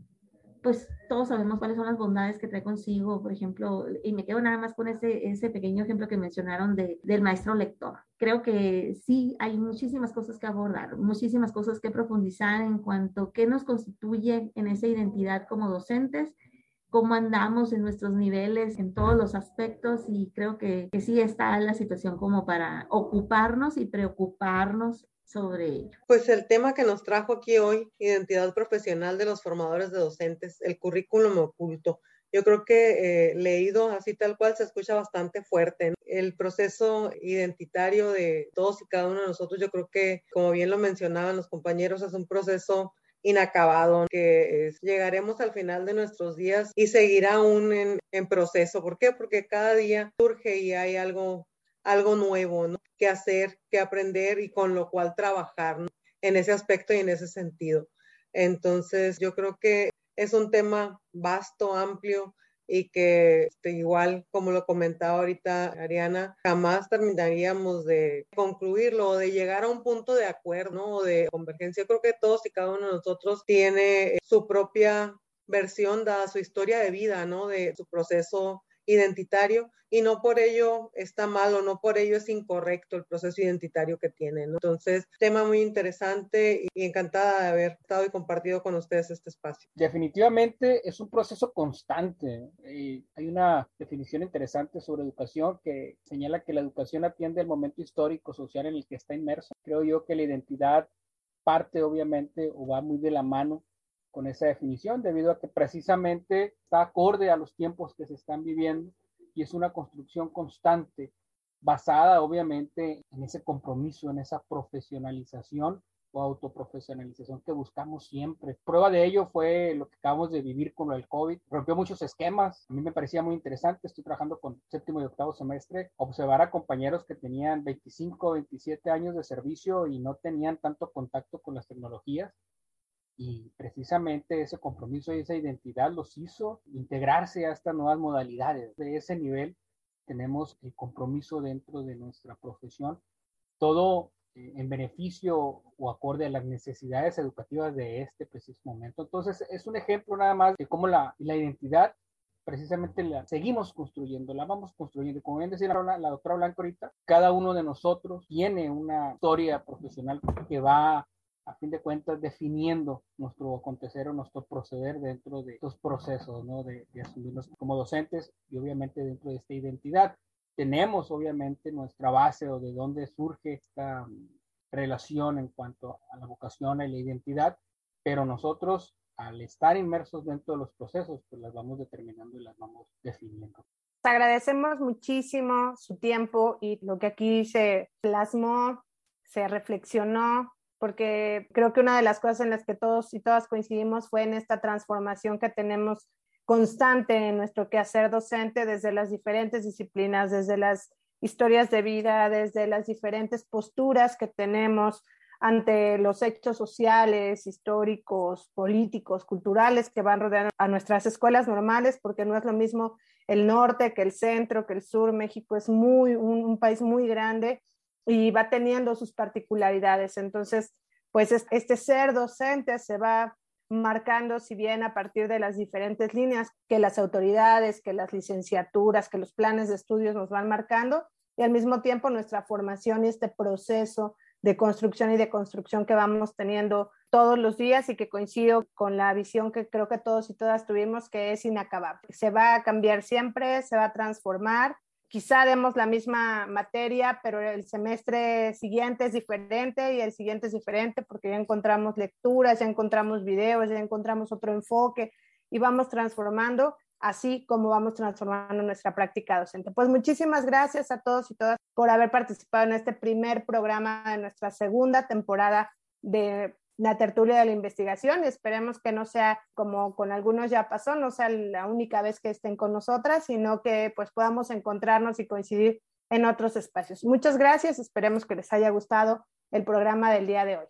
pues todos sabemos cuáles son las bondades que trae consigo, por ejemplo, y me quedo nada más con ese, ese pequeño ejemplo que mencionaron de, del maestro lector. Creo que sí, hay muchísimas cosas que abordar, muchísimas cosas que profundizar en cuanto a qué nos constituye en esa identidad como docentes cómo andamos en nuestros niveles en todos los aspectos y creo que, que sí está la situación como para ocuparnos y preocuparnos sobre ello. Pues el tema que nos trajo aquí hoy, identidad profesional de los formadores de docentes, el currículum oculto. Yo creo que eh, leído así tal cual se escucha bastante fuerte. El proceso identitario de todos y cada uno de nosotros, yo creo que, como bien lo mencionaban los compañeros, es un proceso inacabado, que llegaremos al final de nuestros días y seguirá aún en, en, proceso. ¿Por qué? Porque cada día surge y hay algo, algo nuevo ¿no? Que hacer, que aprender y con lo cual trabajar ¿no? en ese aspecto y en ese sentido. Entonces, yo creo que es un tema vasto, amplio y que este, igual, como lo comentaba ahorita Ariana, jamás terminaríamos de concluirlo o de llegar a un punto de acuerdo o de convergencia. Yo creo que todos y cada uno de nosotros tiene su propia versión, dada su historia de vida, ¿no? De su proceso identitario y no por ello está mal o no por ello es incorrecto el proceso identitario que tiene. ¿no? Entonces, tema muy interesante y encantada de haber estado y compartido con ustedes este espacio. Definitivamente es un proceso constante. Y hay una definición interesante sobre educación que señala que la educación atiende el momento histórico, social en el que está inmerso. Creo yo que la identidad parte obviamente o va muy de la mano con esa definición, debido a que precisamente está acorde a los tiempos que se están viviendo y es una construcción constante, basada obviamente en ese compromiso, en esa profesionalización o autoprofesionalización que buscamos siempre. Prueba de ello fue lo que acabamos de vivir con el COVID. Rompió muchos esquemas. A mí me parecía muy interesante. Estoy trabajando con séptimo y octavo semestre. Observar a compañeros que tenían 25, 27 años de servicio y no tenían tanto contacto con las tecnologías y precisamente ese compromiso y esa identidad los hizo integrarse a estas nuevas modalidades. De ese nivel tenemos el compromiso dentro de nuestra profesión, todo eh, en beneficio o acorde a las necesidades educativas de este preciso momento. Entonces, es un ejemplo nada más de cómo la, la identidad precisamente la seguimos construyendo, la vamos construyendo. Como bien decía la, la doctora Blanco ahorita, cada uno de nosotros tiene una historia profesional que va a fin de cuentas definiendo nuestro acontecer o nuestro proceder dentro de estos procesos, ¿no? De, de, asumirnos como docentes y obviamente dentro de esta identidad. Tenemos obviamente nuestra base o de dónde surge esta mm, relación en cuanto a la vocación y la identidad, pero nosotros al estar inmersos dentro de los procesos, pues las vamos determinando y las vamos definiendo. Agradecemos muchísimo su tiempo y lo que aquí se plasmó, se reflexionó, porque creo que una de las cosas en las que todos y todas coincidimos fue en esta transformación que tenemos constante en nuestro quehacer docente desde las diferentes disciplinas, desde las historias de vida, desde las diferentes posturas que tenemos ante los hechos sociales, históricos, políticos, culturales que van rodeando a nuestras escuelas normales, porque no es lo mismo el norte que el centro, que el sur. México es muy, un, un país muy grande y va teniendo sus particularidades. Entonces, pues este ser docente se va marcando, si bien a partir de las diferentes líneas que las autoridades, que las licenciaturas, que los planes de estudios nos van marcando, y al mismo tiempo nuestra formación y este proceso de construcción y de construcción que vamos teniendo todos los días y que coincido con la visión que creo que todos y todas tuvimos, que es inacabable. Se va a cambiar siempre, se va a transformar quizá demos la misma materia, pero el semestre siguiente es diferente y el siguiente es diferente porque ya encontramos lecturas, ya encontramos videos, ya encontramos otro enfoque y vamos transformando así como vamos transformando nuestra práctica docente. Pues muchísimas gracias a todos y todas por haber participado en este primer programa de nuestra segunda temporada de la tertulia de la investigación. Esperemos que no sea como con algunos ya pasó, no sea la única vez que estén con nosotras, sino que pues podamos encontrarnos y coincidir en otros espacios. Muchas gracias, esperemos que les haya gustado el programa del día de hoy.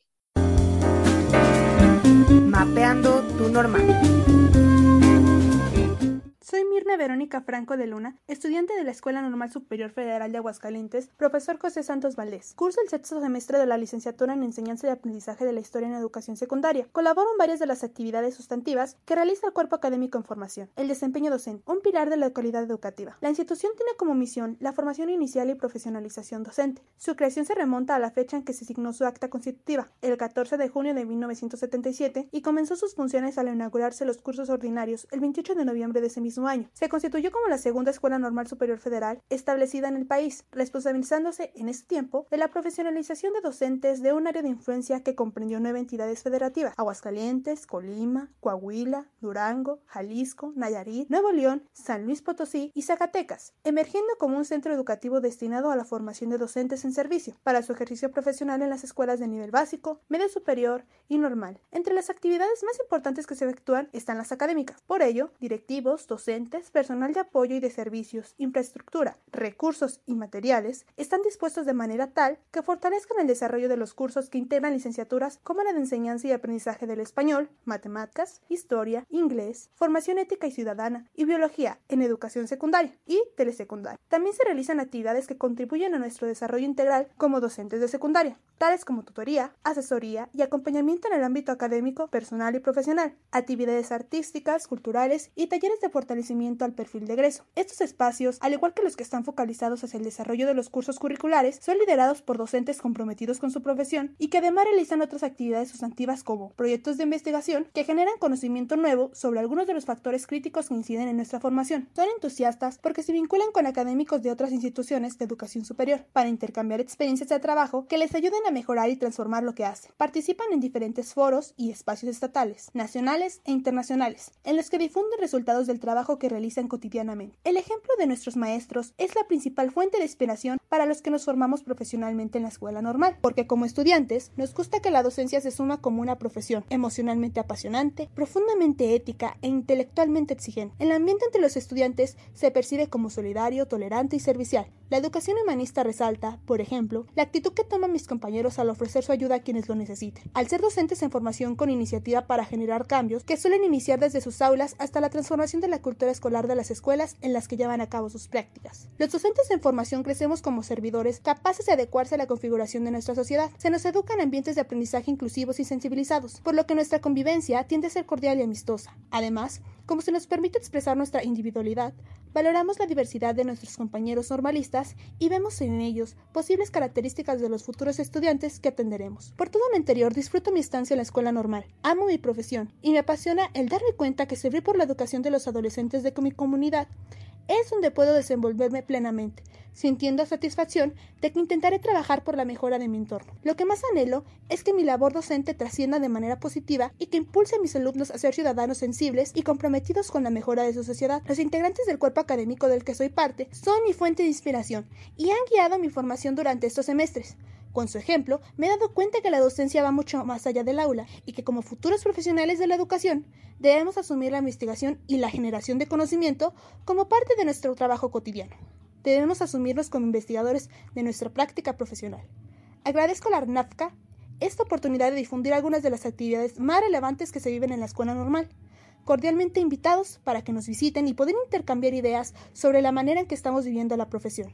Mapeando tu normal. Soy Mirna Verónica Franco de Luna, estudiante de la Escuela Normal Superior Federal de Aguascalientes, profesor José Santos Valdés. Curso el sexto semestre de la licenciatura en Enseñanza y Aprendizaje de la Historia en Educación Secundaria. Colaboro en varias de las actividades sustantivas que realiza el cuerpo académico en formación. El desempeño docente, un pilar de la calidad educativa. La institución tiene como misión la formación inicial y profesionalización docente. Su creación se remonta a la fecha en que se signó su acta constitutiva, el 14 de junio de 1977, y comenzó sus funciones al inaugurarse los cursos ordinarios el 28 de noviembre de ese mismo año. Se constituyó como la segunda Escuela Normal Superior Federal establecida en el país, responsabilizándose en ese tiempo de la profesionalización de docentes de un área de influencia que comprendió nueve entidades federativas: Aguascalientes, Colima, Coahuila, Durango, Jalisco, Nayarit, Nuevo León, San Luis Potosí y Zacatecas, emergiendo como un centro educativo destinado a la formación de docentes en servicio para su ejercicio profesional en las escuelas de nivel básico, medio superior y normal. Entre las actividades más importantes que se efectúan están las académicas. Por ello, directivos, docentes, personal de apoyo y de servicios, infraestructura, recursos y materiales están dispuestos de manera tal que fortalezcan el desarrollo de los cursos que integran licenciaturas como la de enseñanza y aprendizaje del español, matemáticas, historia, inglés, formación ética y ciudadana y biología en educación secundaria y telesecundaria. También se realizan actividades que contribuyen a nuestro desarrollo integral como docentes de secundaria, tales como tutoría, asesoría y acompañamiento en el ámbito académico, personal y profesional, actividades artísticas, culturales y talleres de fortalecimiento al perfil de egreso. Estos espacios, al igual que los que están focalizados hacia el desarrollo de los cursos curriculares, son liderados por docentes comprometidos con su profesión y que además realizan otras actividades sustantivas como proyectos de investigación que generan conocimiento nuevo sobre algunos de los factores críticos que inciden en nuestra formación. Son entusiastas porque se vinculan con académicos de otras instituciones de educación superior para intercambiar experiencias de trabajo que les ayuden a mejorar y transformar lo que hacen. Participan en diferentes foros y espacios estatales, nacionales e internacionales, en los que difunden resultados del trabajo que realizan cotidianamente. El ejemplo de nuestros maestros es la principal fuente de inspiración para los que nos formamos profesionalmente en la escuela normal, porque como estudiantes nos gusta que la docencia se suma como una profesión emocionalmente apasionante, profundamente ética e intelectualmente exigente. El ambiente entre los estudiantes se percibe como solidario, tolerante y servicial. La educación humanista resalta, por ejemplo, la actitud que toman mis compañeros al ofrecer su ayuda a quienes lo necesiten. Al ser docentes en formación con iniciativa para generar cambios que suelen iniciar desde sus aulas hasta la transformación de la cultura escolar de las escuelas en las que llevan a cabo sus prácticas. Los docentes en formación crecemos como servidores capaces de adecuarse a la configuración de nuestra sociedad. Se nos educa en ambientes de aprendizaje inclusivos y sensibilizados, por lo que nuestra convivencia tiende a ser cordial y amistosa. Además, como se nos permite expresar nuestra individualidad, valoramos la diversidad de nuestros compañeros normalistas y vemos en ellos posibles características de los futuros estudiantes que atenderemos. Por todo lo anterior, disfruto mi estancia en la escuela normal, amo mi profesión y me apasiona el darme cuenta que servir por la educación de los adolescentes de mi comunidad es donde puedo desenvolverme plenamente, sintiendo satisfacción de que intentaré trabajar por la mejora de mi entorno. Lo que más anhelo es que mi labor docente trascienda de manera positiva y que impulse a mis alumnos a ser ciudadanos sensibles y comprometidos con la mejora de su sociedad. Los integrantes del cuerpo académico del que soy parte son mi fuente de inspiración y han guiado mi formación durante estos semestres. Con su ejemplo, me he dado cuenta que la docencia va mucho más allá del aula y que como futuros profesionales de la educación debemos asumir la investigación y la generación de conocimiento como parte de nuestro trabajo cotidiano. Debemos asumirnos como investigadores de nuestra práctica profesional. Agradezco a la RNAFCA esta oportunidad de difundir algunas de las actividades más relevantes que se viven en la escuela normal. Cordialmente invitados para que nos visiten y poder intercambiar ideas sobre la manera en que estamos viviendo la profesión.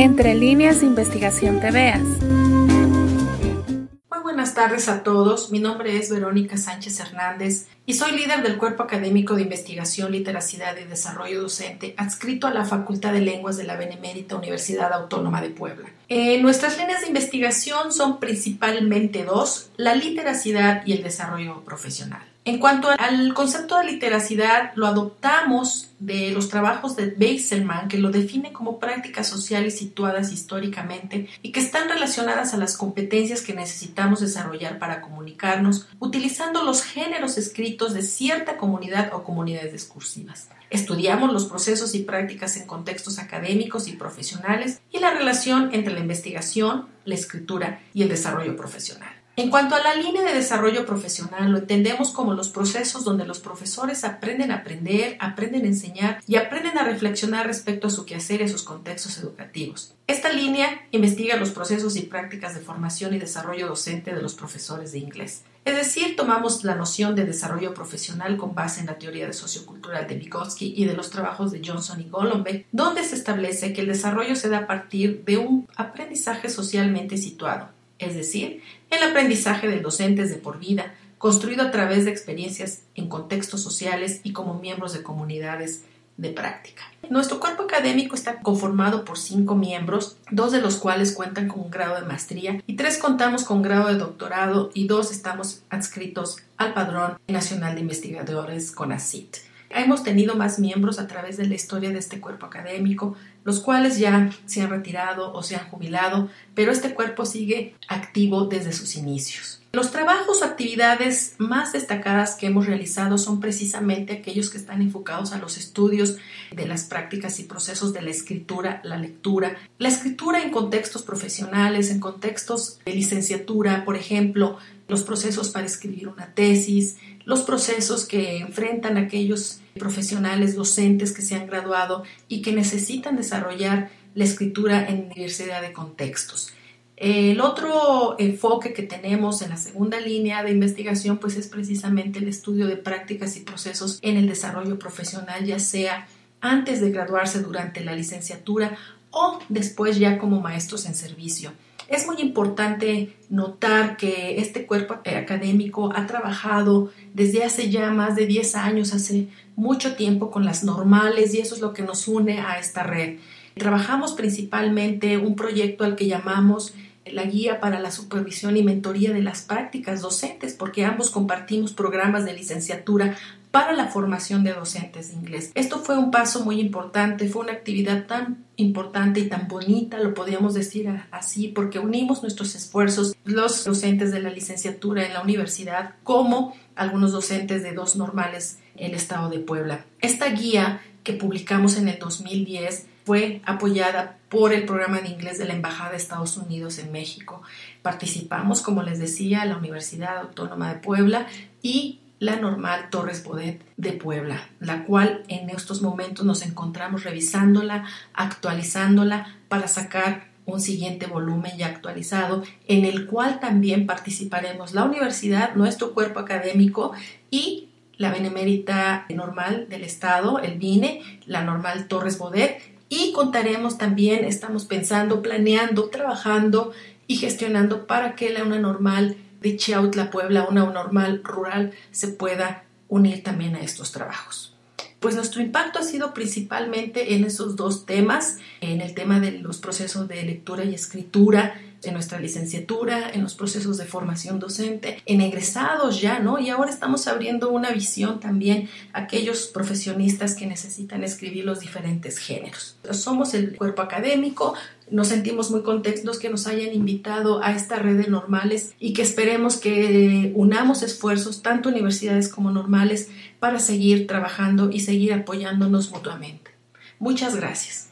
Entre líneas de investigación te veas. Muy buenas tardes a todos. Mi nombre es Verónica Sánchez Hernández y soy líder del Cuerpo Académico de Investigación, Literacidad y Desarrollo Docente adscrito a la Facultad de Lenguas de la Benemérita Universidad Autónoma de Puebla. Eh, nuestras líneas de investigación son principalmente dos, la literacidad y el desarrollo profesional. En cuanto al concepto de literacidad, lo adoptamos de los trabajos de Beisselman, que lo define como prácticas sociales situadas históricamente y que están relacionadas a las competencias que necesitamos desarrollar para comunicarnos, utilizando los géneros escritos de cierta comunidad o comunidades discursivas. Estudiamos los procesos y prácticas en contextos académicos y profesionales y la relación entre la investigación, la escritura y el desarrollo profesional. En cuanto a la línea de desarrollo profesional, lo entendemos como los procesos donde los profesores aprenden a aprender, aprenden a enseñar y aprenden a reflexionar respecto a su quehacer y a sus contextos educativos. Esta línea investiga los procesos y prácticas de formación y desarrollo docente de los profesores de inglés. Es decir, tomamos la noción de desarrollo profesional con base en la teoría de sociocultural de Vygotsky y de los trabajos de Johnson y Golombek, donde se establece que el desarrollo se da a partir de un aprendizaje socialmente situado, es decir, el aprendizaje del docente de por vida, construido a través de experiencias en contextos sociales y como miembros de comunidades de práctica. Nuestro cuerpo académico está conformado por cinco miembros, dos de los cuales cuentan con un grado de maestría y tres contamos con grado de doctorado y dos estamos adscritos al Padrón Nacional de Investigadores CONACIT. Hemos tenido más miembros a través de la historia de este cuerpo académico, los cuales ya se han retirado o se han jubilado, pero este cuerpo sigue activo desde sus inicios. Los trabajos o actividades más destacadas que hemos realizado son precisamente aquellos que están enfocados a los estudios de las prácticas y procesos de la escritura, la lectura, la escritura en contextos profesionales, en contextos de licenciatura, por ejemplo, los procesos para escribir una tesis, los procesos que enfrentan aquellos profesionales docentes que se han graduado y que necesitan desarrollar la escritura en diversidad de contextos. El otro enfoque que tenemos en la segunda línea de investigación pues es precisamente el estudio de prácticas y procesos en el desarrollo profesional, ya sea antes de graduarse durante la licenciatura o después ya como maestros en servicio. Es muy importante notar que este cuerpo académico ha trabajado desde hace ya más de 10 años, hace mucho tiempo con las normales y eso es lo que nos une a esta red. Trabajamos principalmente un proyecto al que llamamos la guía para la supervisión y mentoría de las prácticas docentes, porque ambos compartimos programas de licenciatura para la formación de docentes de inglés. Esto fue un paso muy importante, fue una actividad tan importante y tan bonita, lo podríamos decir así, porque unimos nuestros esfuerzos, los docentes de la licenciatura en la universidad, como algunos docentes de dos normales en el estado de Puebla. Esta guía que publicamos en el 2010 fue apoyada por el programa de inglés de la Embajada de Estados Unidos en México. Participamos, como les decía, la Universidad Autónoma de Puebla y la normal Torres Bodet de Puebla, la cual en estos momentos nos encontramos revisándola, actualizándola para sacar un siguiente volumen ya actualizado, en el cual también participaremos la universidad, nuestro cuerpo académico y la Benemérita Normal del Estado, el BINE, la Normal Torres Bodet. Y contaremos también, estamos pensando, planeando, trabajando y gestionando para que la una normal de Chiautla, Puebla, una normal rural, se pueda unir también a estos trabajos. Pues nuestro impacto ha sido principalmente en esos dos temas, en el tema de los procesos de lectura y escritura, en nuestra licenciatura, en los procesos de formación docente, en egresados ya, ¿no? Y ahora estamos abriendo una visión también a aquellos profesionistas que necesitan escribir los diferentes géneros. Somos el cuerpo académico, nos sentimos muy contentos que nos hayan invitado a esta red de normales y que esperemos que unamos esfuerzos, tanto universidades como normales, para seguir trabajando y seguir apoyándonos mutuamente. Muchas gracias.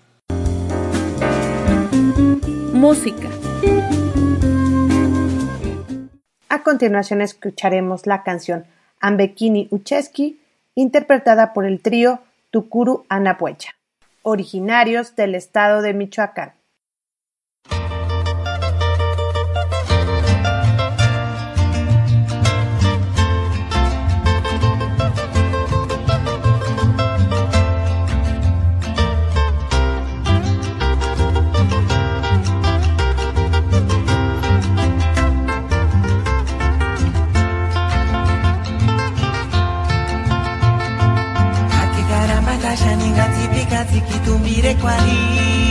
Música. A continuación escucharemos la canción Ambekini Ucheski, interpretada por el trío Tukuru Anapuecha, originarios del estado de Michoacán. Kitumire kwa rima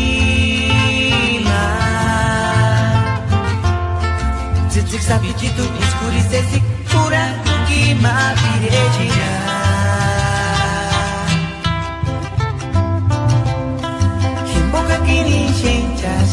Tsitsik sabi kitu iskuri sesik Pura kima biregina, jina Kimboka kiri shenjas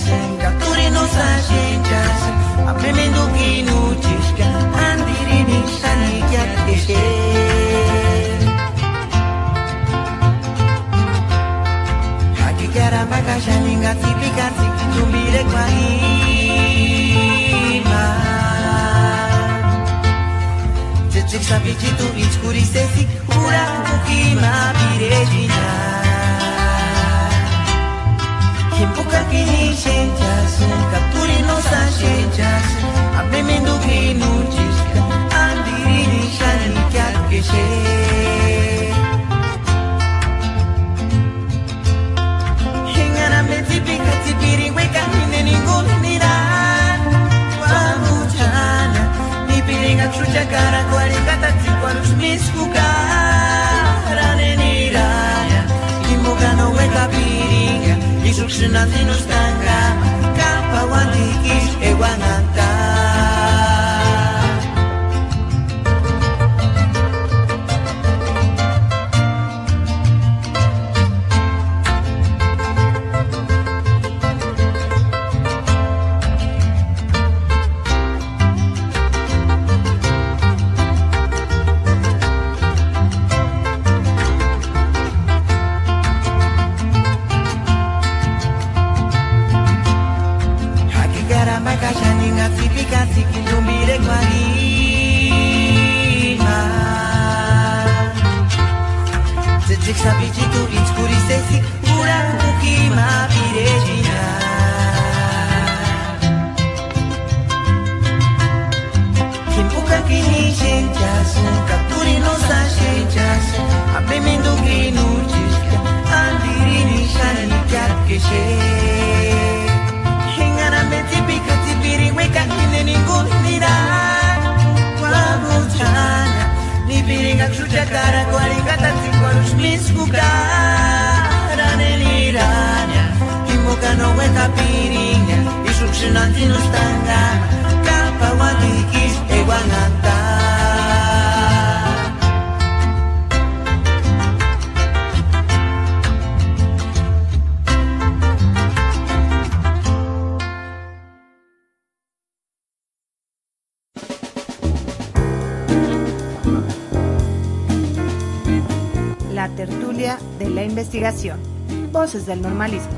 Voces del normalismo.